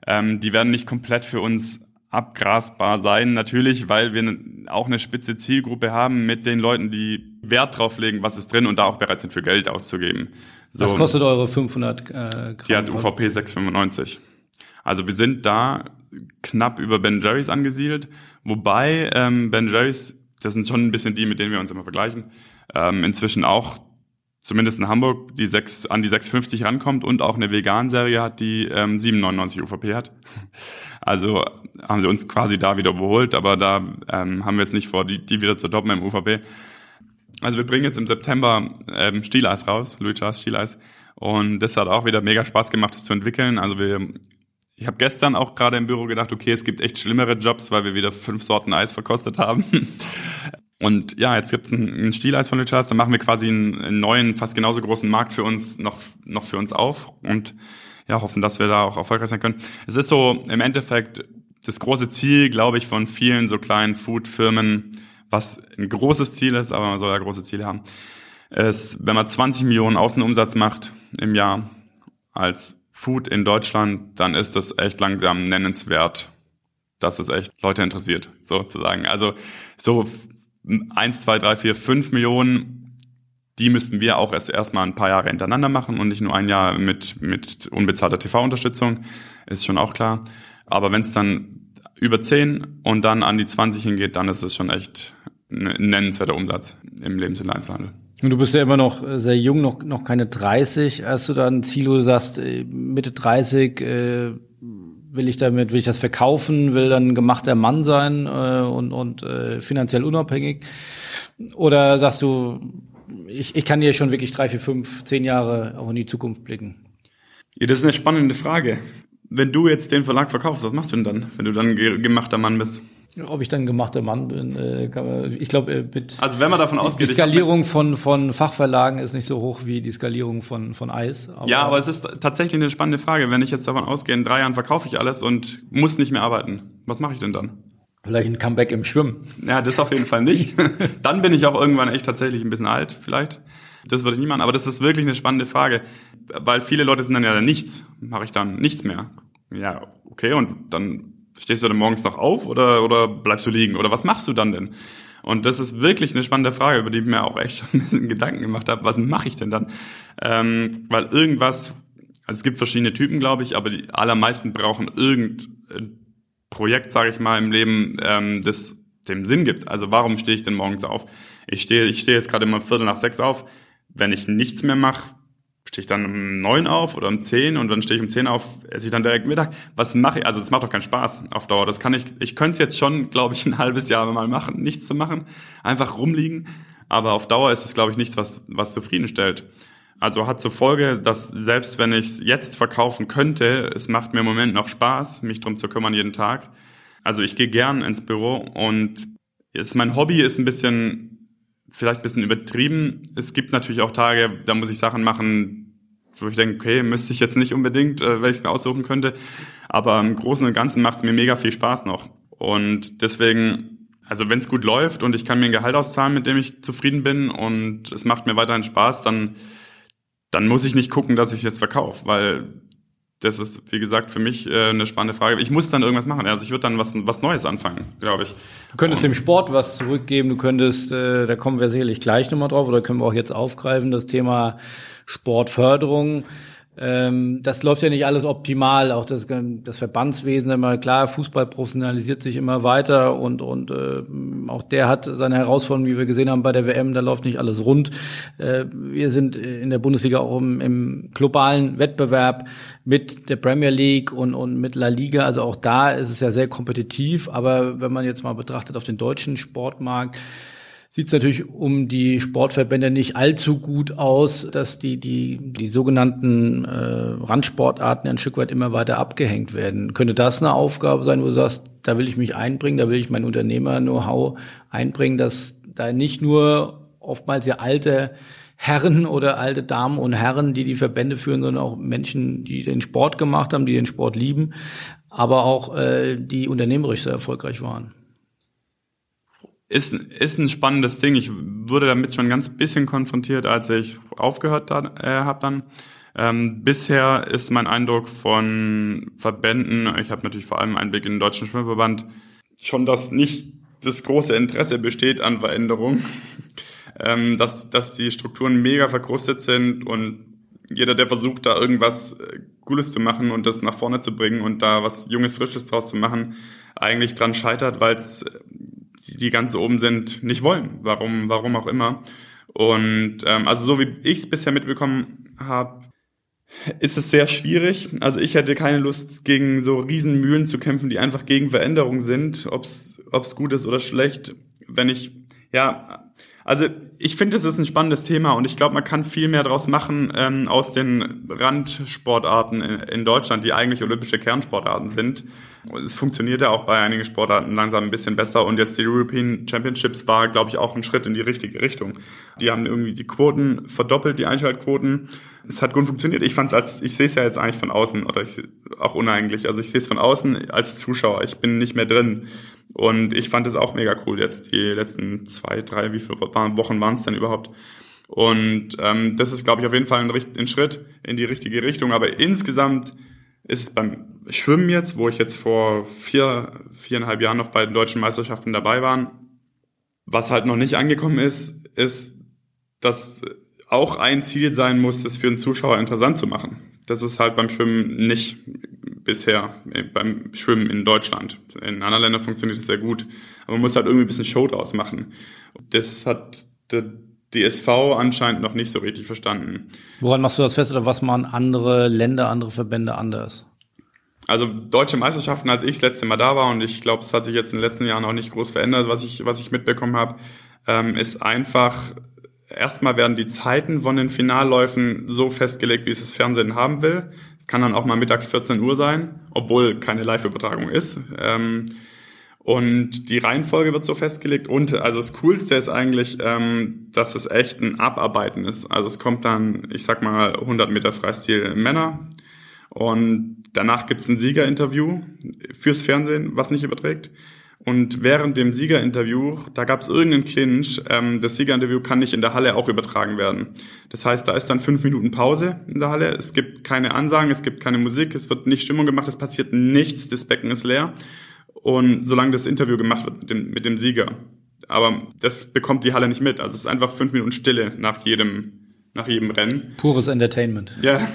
Ähm, die werden nicht komplett für uns abgrasbar sein, natürlich, weil wir auch eine spitze Zielgruppe haben mit den Leuten, die Wert drauf legen, was ist drin und da auch bereit sind, für Geld auszugeben. So, was kostet eure 500 äh, Gramm? Die hat UVP 6,95. Also wir sind da knapp über Ben Jerry's angesiedelt, wobei ähm, Ben Jerry's, das sind schon ein bisschen die, mit denen wir uns immer vergleichen, ähm, inzwischen auch zumindest in Hamburg die 6, an die 6,50 rankommt und auch eine Vegan-Serie hat, die ähm, 7,99 UVP hat. Also haben sie uns quasi da wieder überholt, aber da ähm, haben wir jetzt nicht vor, die, die wieder zu toppen im UVP. Also wir bringen jetzt im September ähm, Stieleis raus, Charles Stieleis. Und das hat auch wieder mega Spaß gemacht, das zu entwickeln. Also wir, ich habe gestern auch gerade im Büro gedacht, okay, es gibt echt schlimmere Jobs, weil wir wieder fünf Sorten Eis verkostet haben. Und ja, jetzt gibt es ein, ein Stieleis von Charles, dann machen wir quasi einen, einen, neuen, fast genauso großen Markt für uns noch, noch für uns auf und ja, hoffen, dass wir da auch erfolgreich sein können. Es ist so im Endeffekt das große Ziel, glaube ich, von vielen so kleinen Food-Firmen, was ein großes Ziel ist, aber man soll ja große Ziele haben, ist, wenn man 20 Millionen Außenumsatz macht im Jahr als Food in Deutschland, dann ist das echt langsam nennenswert, dass es echt Leute interessiert, sozusagen. Also so eins, zwei, drei, vier, fünf Millionen, die müssten wir auch erst erstmal ein paar Jahre hintereinander machen und nicht nur ein Jahr mit, mit unbezahlter TV-Unterstützung, ist schon auch klar. Aber wenn es dann über zehn und dann an die 20 hingeht, dann ist es schon echt ein nennenswerter Umsatz im Lebensmitteleinzelhandel. Und du bist ja immer noch sehr jung, noch, noch keine 30. Hast du da ein sagst, äh, Mitte 30 äh, will ich damit, will ich das verkaufen, will dann gemachter Mann sein äh, und, und äh, finanziell unabhängig? Oder sagst du, ich, ich kann dir schon wirklich drei, vier, fünf, zehn Jahre auch in die Zukunft blicken? Ja, das ist eine spannende Frage. Wenn du jetzt den Verlag verkaufst, was machst du denn dann, wenn du dann gemachter Mann bist? Ob ich dann gemachter Mann bin, äh, man, ich glaube, äh, mit also wenn man davon ausgeht, die Skalierung von von Fachverlagen ist nicht so hoch wie die Skalierung von von Eis. Aber ja, aber es ist tatsächlich eine spannende Frage. Wenn ich jetzt davon ausgehe, in drei Jahren verkaufe ich alles und muss nicht mehr arbeiten, was mache ich denn dann? Vielleicht ein Comeback im Schwimmen. Ja, das auf jeden Fall nicht. dann bin ich auch irgendwann echt tatsächlich ein bisschen alt, vielleicht. Das würde ich nie machen. Aber das ist wirklich eine spannende Frage, weil viele Leute sind dann ja nichts. Mache ich dann nichts mehr? Ja, okay. Und dann Stehst du dann morgens noch auf oder, oder bleibst du liegen? Oder was machst du dann denn? Und das ist wirklich eine spannende Frage, über die ich mir auch echt schon ein bisschen Gedanken gemacht habe. Was mache ich denn dann? Ähm, weil irgendwas, also es gibt verschiedene Typen, glaube ich, aber die allermeisten brauchen irgendein Projekt, sage ich mal, im Leben, ähm, das dem Sinn gibt. Also warum stehe ich denn morgens auf? Ich stehe, ich stehe jetzt gerade immer Viertel nach sechs auf. Wenn ich nichts mehr mache, stehe ich dann um neun auf oder um zehn und dann stehe ich um zehn auf, esse ich dann direkt Mittag. Was mache ich? Also das macht doch keinen Spaß auf Dauer. Das kann ich, ich könnte es jetzt schon, glaube ich, ein halbes Jahr mal machen, nichts zu machen, einfach rumliegen. Aber auf Dauer ist es, glaube ich, nichts, was, was zufriedenstellt. Also hat zur Folge, dass selbst wenn ich es jetzt verkaufen könnte, es macht mir im Moment noch Spaß, mich drum zu kümmern jeden Tag. Also ich gehe gern ins Büro und jetzt mein Hobby ist ein bisschen vielleicht ein bisschen übertrieben. Es gibt natürlich auch Tage, da muss ich Sachen machen, wo ich denke, okay, müsste ich jetzt nicht unbedingt, äh, weil ich es mir aussuchen könnte. Aber im Großen und Ganzen macht es mir mega viel Spaß noch. Und deswegen, also wenn es gut läuft und ich kann mir ein Gehalt auszahlen, mit dem ich zufrieden bin und es macht mir weiterhin Spaß, dann, dann muss ich nicht gucken, dass ich jetzt verkaufe, weil das ist, wie gesagt, für mich äh, eine spannende Frage. Ich muss dann irgendwas machen. Also ich würde dann was, was Neues anfangen, glaube ich. Du könntest Und, dem Sport was zurückgeben. Du könntest, äh, da kommen wir sicherlich gleich nochmal drauf, oder können wir auch jetzt aufgreifen, das Thema Sportförderung. Ähm, das läuft ja nicht alles optimal, auch das, das Verbandswesen immer klar, Fußball professionalisiert sich immer weiter und und äh, auch der hat seine Herausforderungen, wie wir gesehen haben bei der WM, da läuft nicht alles rund. Äh, wir sind in der Bundesliga auch im, im globalen Wettbewerb mit der Premier League und und mit La Liga, also auch da ist es ja sehr kompetitiv, aber wenn man jetzt mal betrachtet auf den deutschen Sportmarkt, sieht es natürlich um die Sportverbände nicht allzu gut aus, dass die, die, die sogenannten äh, Randsportarten ein Stück weit immer weiter abgehängt werden. Könnte das eine Aufgabe sein, wo du sagst, da will ich mich einbringen, da will ich mein Unternehmer-Know-how einbringen, dass da nicht nur oftmals ja alte Herren oder alte Damen und Herren, die die Verbände führen, sondern auch Menschen, die den Sport gemacht haben, die den Sport lieben, aber auch äh, die unternehmerisch sehr erfolgreich waren ist, ist ein spannendes Ding. Ich wurde damit schon ganz bisschen konfrontiert, als ich aufgehört äh, habe dann. Ähm, bisher ist mein Eindruck von Verbänden, ich habe natürlich vor allem Einblick in den Deutschen Schwimmverband, schon, dass nicht das große Interesse besteht an Veränderung, ähm, dass, dass die Strukturen mega verkrustet sind und jeder, der versucht, da irgendwas äh, Cooles zu machen und das nach vorne zu bringen und da was Junges, Frisches draus zu machen, eigentlich dran scheitert, weil es die, ganz oben sind, nicht wollen. Warum, warum auch immer. Und ähm, also so wie ich es bisher mitbekommen habe, ist es sehr schwierig. Also ich hätte keine Lust, gegen so Riesenmühlen zu kämpfen, die einfach gegen Veränderung sind, ob es gut ist oder schlecht. Wenn ich, ja, also ich finde, es ist ein spannendes Thema und ich glaube, man kann viel mehr daraus machen ähm, aus den Randsportarten in, in Deutschland, die eigentlich olympische Kernsportarten sind. Es funktioniert ja auch bei einigen Sportarten langsam ein bisschen besser und jetzt die European Championships war, glaube ich, auch ein Schritt in die richtige Richtung. Die haben irgendwie die Quoten verdoppelt, die Einschaltquoten. Es hat gut funktioniert. Ich fand es als, ich sehe es ja jetzt eigentlich von außen oder ich auch uneigentlich. Also ich sehe es von außen als Zuschauer. Ich bin nicht mehr drin. Und ich fand es auch mega cool jetzt, die letzten zwei, drei, wie viele Wochen waren es denn überhaupt? Und ähm, das ist, glaube ich, auf jeden Fall ein, ein, Schritt in die richtige Richtung. Aber insgesamt ist es beim Schwimmen jetzt, wo ich jetzt vor vier, viereinhalb Jahren noch bei den deutschen Meisterschaften dabei war, was halt noch nicht angekommen ist, ist, dass auch ein Ziel sein muss, das für den Zuschauer interessant zu machen. Das ist halt beim Schwimmen nicht bisher äh, beim Schwimmen in Deutschland. In anderen Ländern funktioniert das sehr gut. Aber man muss halt irgendwie ein bisschen Show draus machen. Das hat der DSV anscheinend noch nicht so richtig verstanden. Woran machst du das fest oder was machen andere Länder, andere Verbände anders? Also deutsche Meisterschaften, als ich das letzte Mal da war, und ich glaube, es hat sich jetzt in den letzten Jahren auch nicht groß verändert, was ich, was ich mitbekommen habe, ähm, ist einfach, erstmal werden die Zeiten von den Finalläufen so festgelegt, wie es das Fernsehen haben will. Es kann dann auch mal mittags 14 Uhr sein, obwohl keine Live-Übertragung ist. Ähm, und die Reihenfolge wird so festgelegt. Und also das Coolste ist eigentlich, ähm, dass es echt ein Abarbeiten ist. Also es kommt dann, ich sag mal, 100 Meter Freistil Männer. Und danach gibt's ein Siegerinterview fürs Fernsehen, was nicht überträgt. Und während dem Siegerinterview, da gab es irgendeinen Clinch, ähm, das Siegerinterview kann nicht in der Halle auch übertragen werden. Das heißt, da ist dann fünf Minuten Pause in der Halle, es gibt keine Ansagen, es gibt keine Musik, es wird nicht Stimmung gemacht, es passiert nichts, das Becken ist leer. Und solange das Interview gemacht wird mit dem, mit dem Sieger. Aber das bekommt die Halle nicht mit. Also es ist einfach fünf Minuten Stille nach jedem, nach jedem Rennen. Pures Entertainment. Ja.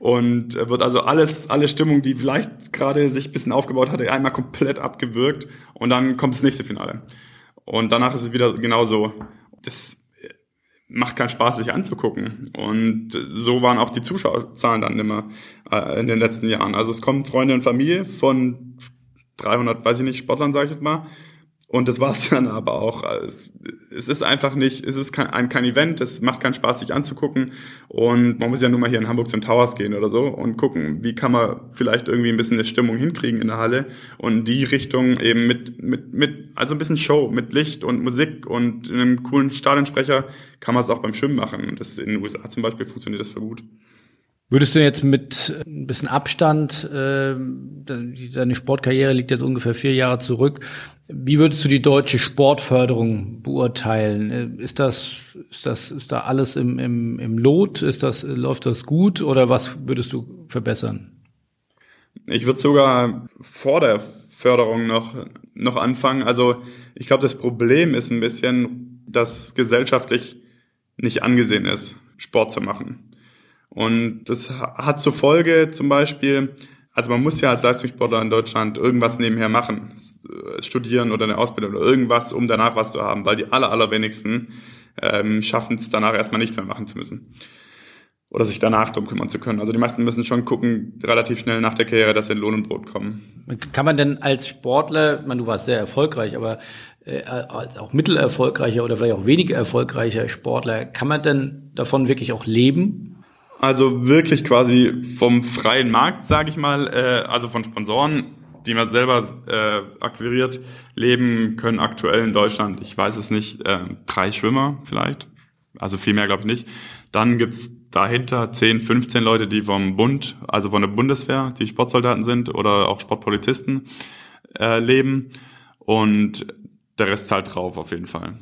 Und wird also alles, alle Stimmung, die vielleicht gerade sich ein bisschen aufgebaut hatte, einmal komplett abgewürgt und dann kommt das nächste Finale. Und danach ist es wieder genauso. Das macht keinen Spaß, sich anzugucken. Und so waren auch die Zuschauerzahlen dann immer äh, in den letzten Jahren. Also es kommen Freunde und Familie von 300, weiß ich nicht, Sportlern, sage ich jetzt mal, und das war's dann aber auch. Es, ist einfach nicht, es ist kein, kein Event, es macht keinen Spaß, sich anzugucken. Und man muss ja nur mal hier in Hamburg zum Towers gehen oder so und gucken, wie kann man vielleicht irgendwie ein bisschen eine Stimmung hinkriegen in der Halle. Und die Richtung eben mit, mit, mit, also ein bisschen Show, mit Licht und Musik und einem coolen Stadionsprecher kann man es auch beim Schwimmen machen. Das in den USA zum Beispiel funktioniert das voll gut. Würdest du jetzt mit ein bisschen Abstand, äh, deine Sportkarriere liegt jetzt ungefähr vier Jahre zurück, wie würdest du die deutsche Sportförderung beurteilen? Ist das, ist das, ist da alles im, im, im Lot? Ist das, läuft das gut oder was würdest du verbessern? Ich würde sogar vor der Förderung noch, noch anfangen. Also ich glaube, das Problem ist ein bisschen, dass gesellschaftlich nicht angesehen ist, Sport zu machen. Und das hat zur Folge zum Beispiel, also man muss ja als Leistungssportler in Deutschland irgendwas nebenher machen, studieren oder eine Ausbildung oder irgendwas, um danach was zu haben, weil die aller, allerwenigsten ähm, schaffen es danach erstmal nichts mehr machen zu müssen oder sich danach drum kümmern zu können. Also die meisten müssen schon gucken, relativ schnell nach der Karriere, dass sie in Lohn und Brot kommen. Kann man denn als Sportler, man, du warst sehr erfolgreich, aber äh, als auch mittelerfolgreicher oder vielleicht auch weniger erfolgreicher Sportler, kann man denn davon wirklich auch leben? Also wirklich quasi vom freien Markt, sage ich mal, äh, also von Sponsoren, die man selber äh, akquiriert, leben können aktuell in Deutschland, ich weiß es nicht, äh, drei Schwimmer vielleicht. Also viel mehr glaube ich nicht. Dann gibt's dahinter 10, 15 Leute, die vom Bund, also von der Bundeswehr, die Sportsoldaten sind oder auch Sportpolizisten äh, leben und der Rest zahlt drauf auf jeden Fall.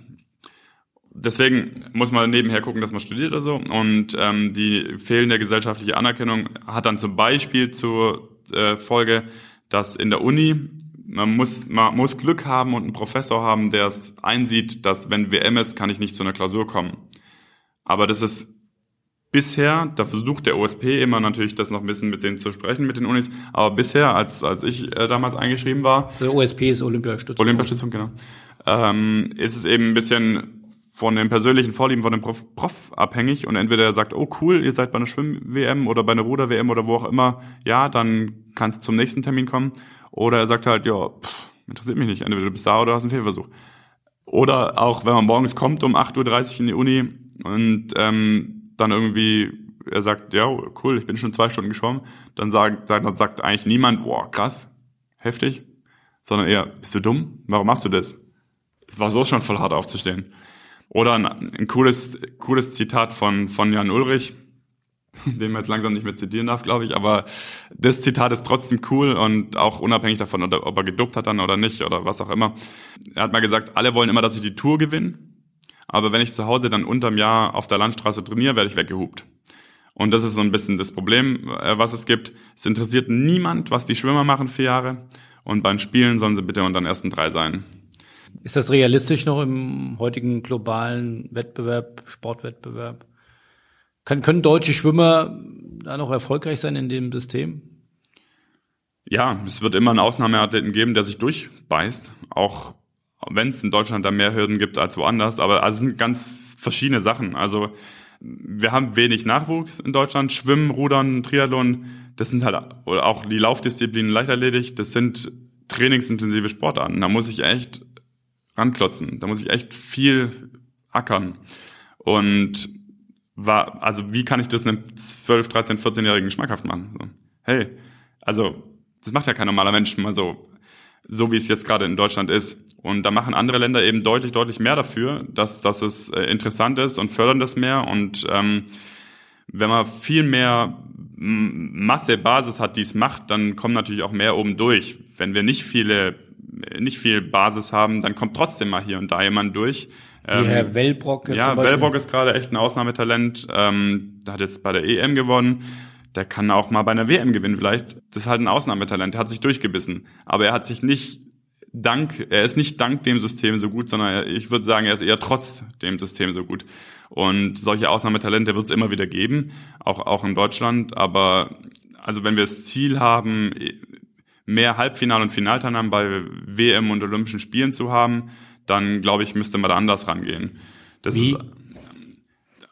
Deswegen muss man nebenher gucken, dass man studiert oder so. Und ähm, die fehlende gesellschaftliche Anerkennung hat dann zum Beispiel zur äh, Folge, dass in der Uni man muss, man muss Glück haben und einen Professor haben, der es einsieht, dass wenn WM ist, kann ich nicht zu einer Klausur kommen. Aber das ist bisher, da versucht der OSP immer natürlich das noch ein bisschen mit denen zu sprechen, mit den Unis, aber bisher, als, als ich äh, damals eingeschrieben war. Der OSP ist Olympiastützung. Olympiastützung, genau. Ähm, ist es eben ein bisschen von den persönlichen Vorlieben von dem Prof, Prof abhängig und entweder er sagt, oh cool, ihr seid bei einer Schwimm-WM oder bei einer Ruder-WM oder wo auch immer, ja, dann kannst du zum nächsten Termin kommen. Oder er sagt halt, ja, interessiert mich nicht, entweder du bist da oder hast einen Fehlversuch. Oder auch, wenn man morgens kommt um 8.30 Uhr in die Uni und ähm, dann irgendwie, er sagt, ja, cool, ich bin schon zwei Stunden geschwommen, dann sagt, dann sagt eigentlich niemand, boah, krass, heftig, sondern eher, bist du dumm? Warum machst du das? Es war so schon voll hart aufzustehen. Oder ein, ein cooles, cooles Zitat von, von Jan Ulrich, den man jetzt langsam nicht mehr zitieren darf, glaube ich, aber das Zitat ist trotzdem cool und auch unabhängig davon, ob er gedopt hat dann oder nicht oder was auch immer. Er hat mal gesagt, alle wollen immer, dass ich die Tour gewinne, aber wenn ich zu Hause dann unterm Jahr auf der Landstraße trainiere, werde ich weggehupt. Und das ist so ein bisschen das Problem, äh, was es gibt. Es interessiert niemand, was die Schwimmer machen vier Jahre. Und beim Spielen sollen sie bitte unter den ersten drei sein. Ist das realistisch noch im heutigen globalen Wettbewerb, Sportwettbewerb? Kann, können deutsche Schwimmer da noch erfolgreich sein in dem System? Ja, es wird immer einen Ausnahmeathleten geben, der sich durchbeißt. Auch wenn es in Deutschland da mehr Hürden gibt als woanders, aber also es sind ganz verschiedene Sachen. Also wir haben wenig Nachwuchs in Deutschland, Schwimmen, Rudern, Triathlon, das sind halt auch die Laufdisziplinen Leichtathletik, das sind trainingsintensive Sportarten. Da muss ich echt ranklotzen, da muss ich echt viel ackern. Und war, also wie kann ich das einem 12, 13, 14-Jährigen schmackhaft machen? So, hey, also das macht ja kein normaler Mensch mal so so wie es jetzt gerade in Deutschland ist. Und da machen andere Länder eben deutlich, deutlich mehr dafür, dass, dass es äh, interessant ist und fördern das mehr. Und ähm, wenn man viel mehr Masse, Basis hat, die es macht, dann kommen natürlich auch mehr oben durch. Wenn wir nicht viele, nicht viel Basis haben, dann kommt trotzdem mal hier und da jemand durch. Wie ähm, Herr Wellbrock. Ja, Wellbrock ist gerade echt ein Ausnahmetalent. Ähm, hat jetzt bei der EM gewonnen der kann auch mal bei einer WM gewinnen vielleicht. Das ist halt ein Ausnahmetalent, der hat sich durchgebissen. Aber er hat sich nicht dank, er ist nicht dank dem System so gut, sondern ich würde sagen, er ist eher trotz dem System so gut. Und solche Ausnahmetalente wird es immer wieder geben, auch, auch in Deutschland. Aber also wenn wir das Ziel haben, mehr Halbfinal- und Finalteilnahmen bei WM und Olympischen Spielen zu haben, dann glaube ich, müsste man da anders rangehen. Das Wie? ist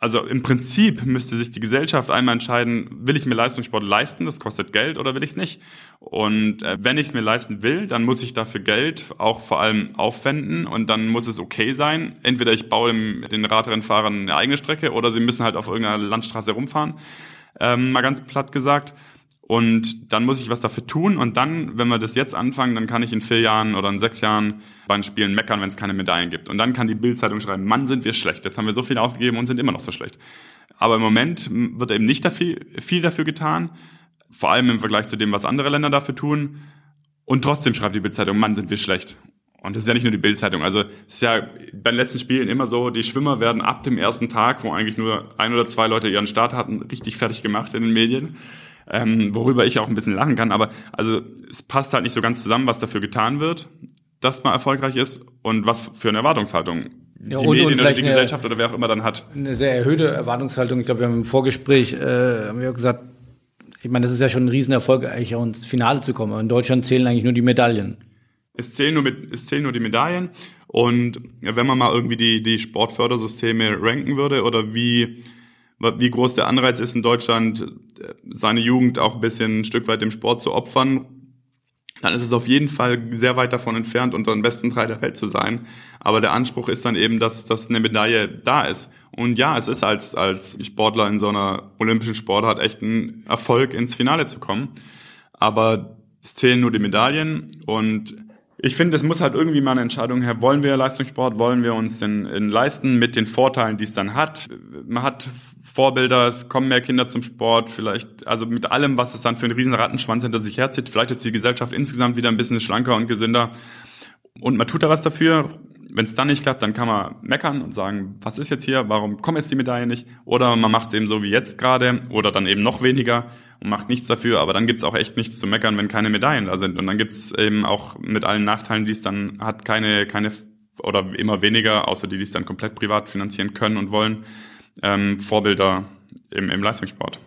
also im Prinzip müsste sich die Gesellschaft einmal entscheiden, will ich mir Leistungssport leisten, das kostet Geld oder will ich es nicht? Und äh, wenn ich es mir leisten will, dann muss ich dafür Geld auch vor allem aufwenden und dann muss es okay sein. Entweder ich baue dem, den Radrennfahrern eine eigene Strecke oder sie müssen halt auf irgendeiner Landstraße rumfahren, ähm, mal ganz platt gesagt. Und dann muss ich was dafür tun. Und dann, wenn wir das jetzt anfangen, dann kann ich in vier Jahren oder in sechs Jahren bei den Spielen meckern, wenn es keine Medaillen gibt. Und dann kann die Bildzeitung schreiben, Mann, sind wir schlecht. Jetzt haben wir so viel ausgegeben und sind immer noch so schlecht. Aber im Moment wird eben nicht dafür, viel dafür getan. Vor allem im Vergleich zu dem, was andere Länder dafür tun. Und trotzdem schreibt die Bildzeitung, Mann, sind wir schlecht. Und das ist ja nicht nur die Bildzeitung. Also es ist ja bei den letzten Spielen immer so, die Schwimmer werden ab dem ersten Tag, wo eigentlich nur ein oder zwei Leute ihren Start hatten, richtig fertig gemacht in den Medien ähm, worüber ich auch ein bisschen lachen kann. Aber also es passt halt nicht so ganz zusammen, was dafür getan wird, dass man erfolgreich ist und was für eine Erwartungshaltung ja, die und, Medien und oder die Gesellschaft oder wer auch immer dann hat. Eine sehr erhöhte Erwartungshaltung. Ich glaube, wir haben im Vorgespräch äh, haben wir gesagt, ich meine, das ist ja schon ein Riesenerfolg, eigentlich auch ins Finale zu kommen. Aber in Deutschland zählen eigentlich nur die Medaillen. Es zählen nur, mit, es zählen nur die Medaillen. Und wenn man mal irgendwie die, die Sportfördersysteme ranken würde oder wie, wie groß der Anreiz ist in Deutschland, seine Jugend auch ein bisschen ein Stück weit dem Sport zu opfern, dann ist es auf jeden Fall sehr weit davon entfernt, unter den besten drei der Welt zu sein. Aber der Anspruch ist dann eben, dass, dass eine Medaille da ist. Und ja, es ist als, als Sportler in so einer olympischen Sportart echt ein Erfolg, ins Finale zu kommen. Aber es zählen nur die Medaillen und ich finde, es muss halt irgendwie mal eine Entscheidung her. Wollen wir Leistungssport? Wollen wir uns den, den leisten mit den Vorteilen, die es dann hat? Man hat Vorbilder, es kommen mehr Kinder zum Sport, vielleicht, also mit allem, was es dann für einen riesen Rattenschwanz hinter sich herzieht. Vielleicht ist die Gesellschaft insgesamt wieder ein bisschen schlanker und gesünder. Und man tut da was dafür. Wenn es dann nicht klappt, dann kann man meckern und sagen, was ist jetzt hier? Warum kommt jetzt die Medaille nicht? Oder man macht es eben so wie jetzt gerade oder dann eben noch weniger und macht nichts dafür, aber dann gibt's auch echt nichts zu meckern, wenn keine Medaillen da sind. Und dann gibt's eben auch mit allen Nachteilen, die es dann hat, keine, keine oder immer weniger, außer die, die es dann komplett privat finanzieren können und wollen, ähm, Vorbilder im, im Leistungssport.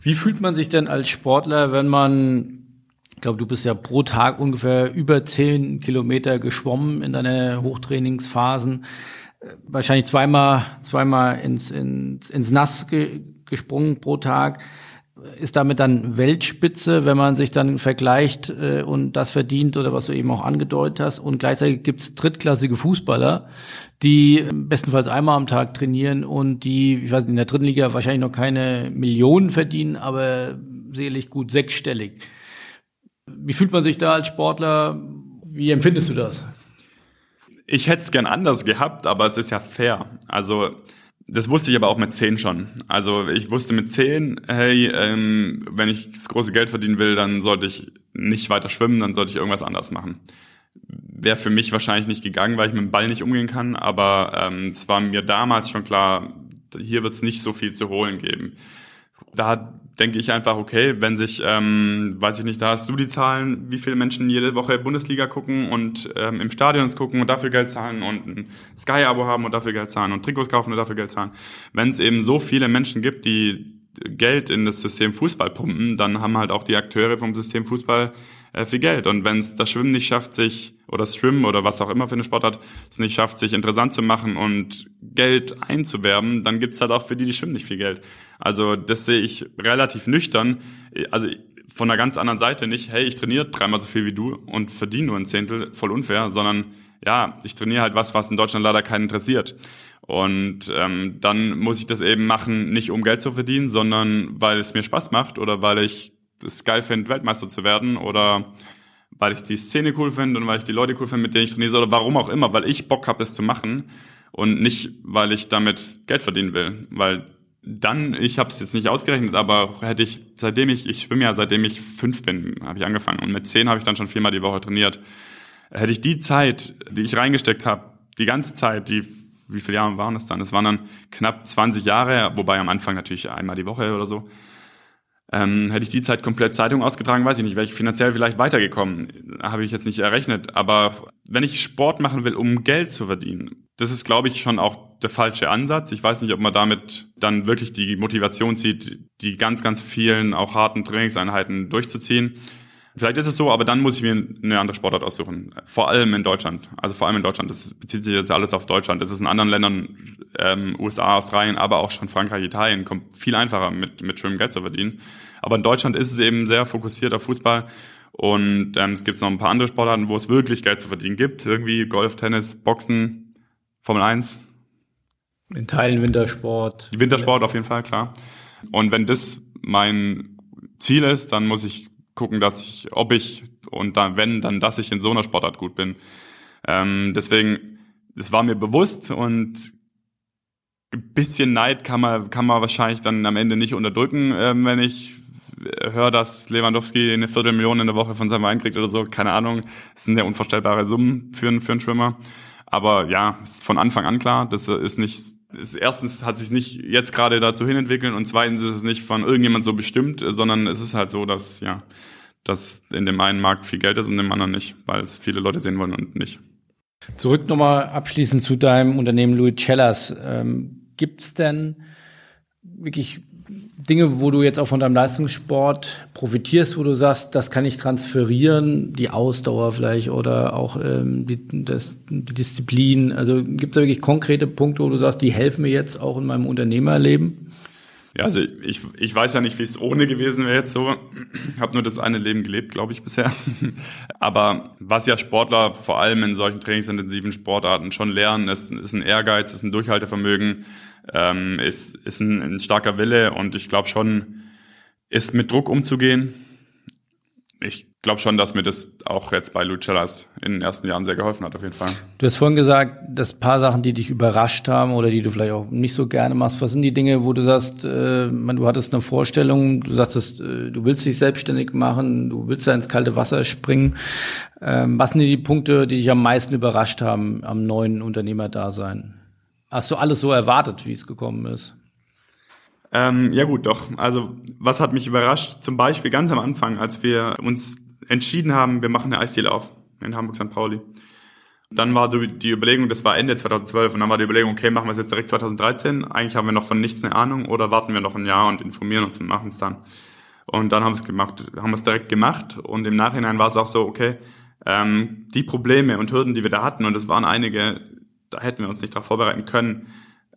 Wie fühlt man sich denn als Sportler, wenn man, ich glaube, du bist ja pro Tag ungefähr über zehn Kilometer geschwommen in deine Hochtrainingsphasen, äh, wahrscheinlich zweimal, zweimal ins, ins, ins Nass ge, gesprungen pro Tag ist damit dann Weltspitze, wenn man sich dann vergleicht äh, und das verdient oder was du eben auch angedeutet hast. Und gleichzeitig gibt's drittklassige Fußballer, die bestenfalls einmal am Tag trainieren und die, ich weiß nicht, in der dritten Liga wahrscheinlich noch keine Millionen verdienen, aber sicherlich gut sechsstellig. Wie fühlt man sich da als Sportler? Wie empfindest du das? Ich hätte es gern anders gehabt, aber es ist ja fair. Also das wusste ich aber auch mit zehn schon. Also ich wusste mit zehn, hey, ähm, wenn ich das große Geld verdienen will, dann sollte ich nicht weiter schwimmen, dann sollte ich irgendwas anderes machen. Wäre für mich wahrscheinlich nicht gegangen, weil ich mit dem Ball nicht umgehen kann, aber ähm, es war mir damals schon klar, hier wird es nicht so viel zu holen geben. Da denke ich einfach, okay, wenn sich, ähm, weiß ich nicht, da hast du die Zahlen, wie viele Menschen jede Woche Bundesliga gucken und ähm, im Stadion gucken und dafür Geld zahlen und ein Sky-Abo haben und dafür Geld zahlen und Trikots kaufen und dafür Geld zahlen. Wenn es eben so viele Menschen gibt, die Geld in das System Fußball pumpen, dann haben halt auch die Akteure vom System Fußball äh, viel Geld. Und wenn es das Schwimmen nicht schafft, sich, oder das Schwimmen oder was auch immer für eine Sportart, es nicht schafft, sich interessant zu machen und Geld einzuwerben, dann gibt's halt auch für die, die schwimmen, nicht viel Geld. Also das sehe ich relativ nüchtern. Also von einer ganz anderen Seite nicht, hey, ich trainiere dreimal so viel wie du und verdiene nur ein Zehntel, voll unfair, sondern ja, ich trainiere halt was, was in Deutschland leider keinen interessiert. Und ähm, dann muss ich das eben machen, nicht um Geld zu verdienen, sondern weil es mir Spaß macht oder weil ich es geil finde, Weltmeister zu werden oder weil ich die Szene cool finde und weil ich die Leute cool finde, mit denen ich trainiere oder warum auch immer, weil ich Bock habe, es zu machen und nicht, weil ich damit Geld verdienen will. Weil dann, ich habe es jetzt nicht ausgerechnet, aber hätte ich, seitdem ich, ich schwimme ja seitdem ich fünf bin, habe ich angefangen und mit zehn habe ich dann schon viermal die Woche trainiert. Hätte ich die Zeit, die ich reingesteckt habe, die ganze Zeit, die wie viele Jahre waren das dann? Das waren dann knapp 20 Jahre, wobei am Anfang natürlich einmal die Woche oder so. Ähm, hätte ich die Zeit komplett Zeitung ausgetragen, weiß ich nicht, wäre ich finanziell vielleicht weitergekommen. Habe ich jetzt nicht errechnet. Aber wenn ich Sport machen will, um Geld zu verdienen, das ist, glaube ich, schon auch der falsche Ansatz. Ich weiß nicht, ob man damit dann wirklich die Motivation zieht, die ganz, ganz vielen auch harten Trainingseinheiten durchzuziehen. Vielleicht ist es so, aber dann muss ich mir eine andere Sportart aussuchen. Vor allem in Deutschland. Also vor allem in Deutschland. Das bezieht sich jetzt alles auf Deutschland. Das ist in anderen Ländern, ähm, USA, Australien, aber auch schon Frankreich, Italien, kommt viel einfacher mit, mit Schwimmen Geld zu verdienen. Aber in Deutschland ist es eben sehr fokussiert auf Fußball. Und ähm, es gibt noch ein paar andere Sportarten, wo es wirklich Geld zu verdienen gibt. Irgendwie Golf, Tennis, Boxen, Formel 1. In Teilen Wintersport. Wintersport auf jeden Fall, klar. Und wenn das mein Ziel ist, dann muss ich gucken, dass ich, ob ich und dann, wenn, dann, dass ich in so einer Sportart gut bin. Ähm, deswegen, es war mir bewusst und ein bisschen Neid kann man, kann man wahrscheinlich dann am Ende nicht unterdrücken, ähm, wenn ich höre, dass Lewandowski eine Viertelmillion in der Woche von seinem Verein kriegt oder so, keine Ahnung. Das sind ja unvorstellbare Summen für, einen für einen Schwimmer. Aber ja, ist von Anfang an klar, das ist nicht ist, erstens hat sich nicht jetzt gerade dazu hinentwickeln und zweitens ist es nicht von irgendjemand so bestimmt, sondern es ist halt so, dass ja, dass in dem einen Markt viel Geld ist und in dem anderen nicht, weil es viele Leute sehen wollen und nicht. Zurück nochmal abschließend zu deinem Unternehmen Louis Cellas. Ähm, Gibt es denn wirklich Dinge, wo du jetzt auch von deinem Leistungssport profitierst, wo du sagst, das kann ich transferieren, die Ausdauer vielleicht oder auch ähm, die, das, die Disziplin? Also gibt es da wirklich konkrete Punkte, wo du sagst, die helfen mir jetzt auch in meinem Unternehmerleben? Ja, also ich, ich weiß ja nicht, wie es ohne gewesen wäre jetzt so. Habe nur das eine Leben gelebt, glaube ich, bisher. Aber was ja Sportler vor allem in solchen trainingsintensiven Sportarten schon lernen, ist, ist ein Ehrgeiz, ist ein Durchhaltevermögen, ähm, ist, ist ein, ein starker Wille und ich glaube schon, ist mit Druck umzugehen. Ich glaube schon, dass mir das auch jetzt bei Lucellas in den ersten Jahren sehr geholfen hat, auf jeden Fall. Du hast vorhin gesagt, dass paar Sachen, die dich überrascht haben oder die du vielleicht auch nicht so gerne machst. Was sind die Dinge, wo du sagst, äh, du hattest eine Vorstellung, du sagtest, äh, du willst dich selbstständig machen, du willst da ins kalte Wasser springen. Ähm, was sind die Punkte, die dich am meisten überrascht haben am neuen Unternehmerdasein? Hast du alles so erwartet, wie es gekommen ist? Ähm, ja gut, doch. Also was hat mich überrascht? Zum Beispiel ganz am Anfang, als wir uns entschieden haben, wir machen eine Eisdiele auf in Hamburg St. Pauli. Dann war die Überlegung, das war Ende 2012 und dann war die Überlegung, okay, machen wir es jetzt direkt 2013. Eigentlich haben wir noch von nichts eine Ahnung oder warten wir noch ein Jahr und informieren uns und machen es dann. Und dann haben wir es gemacht, haben wir es direkt gemacht und im Nachhinein war es auch so, okay, ähm, die Probleme und Hürden, die wir da hatten und es waren einige, da hätten wir uns nicht darauf vorbereiten können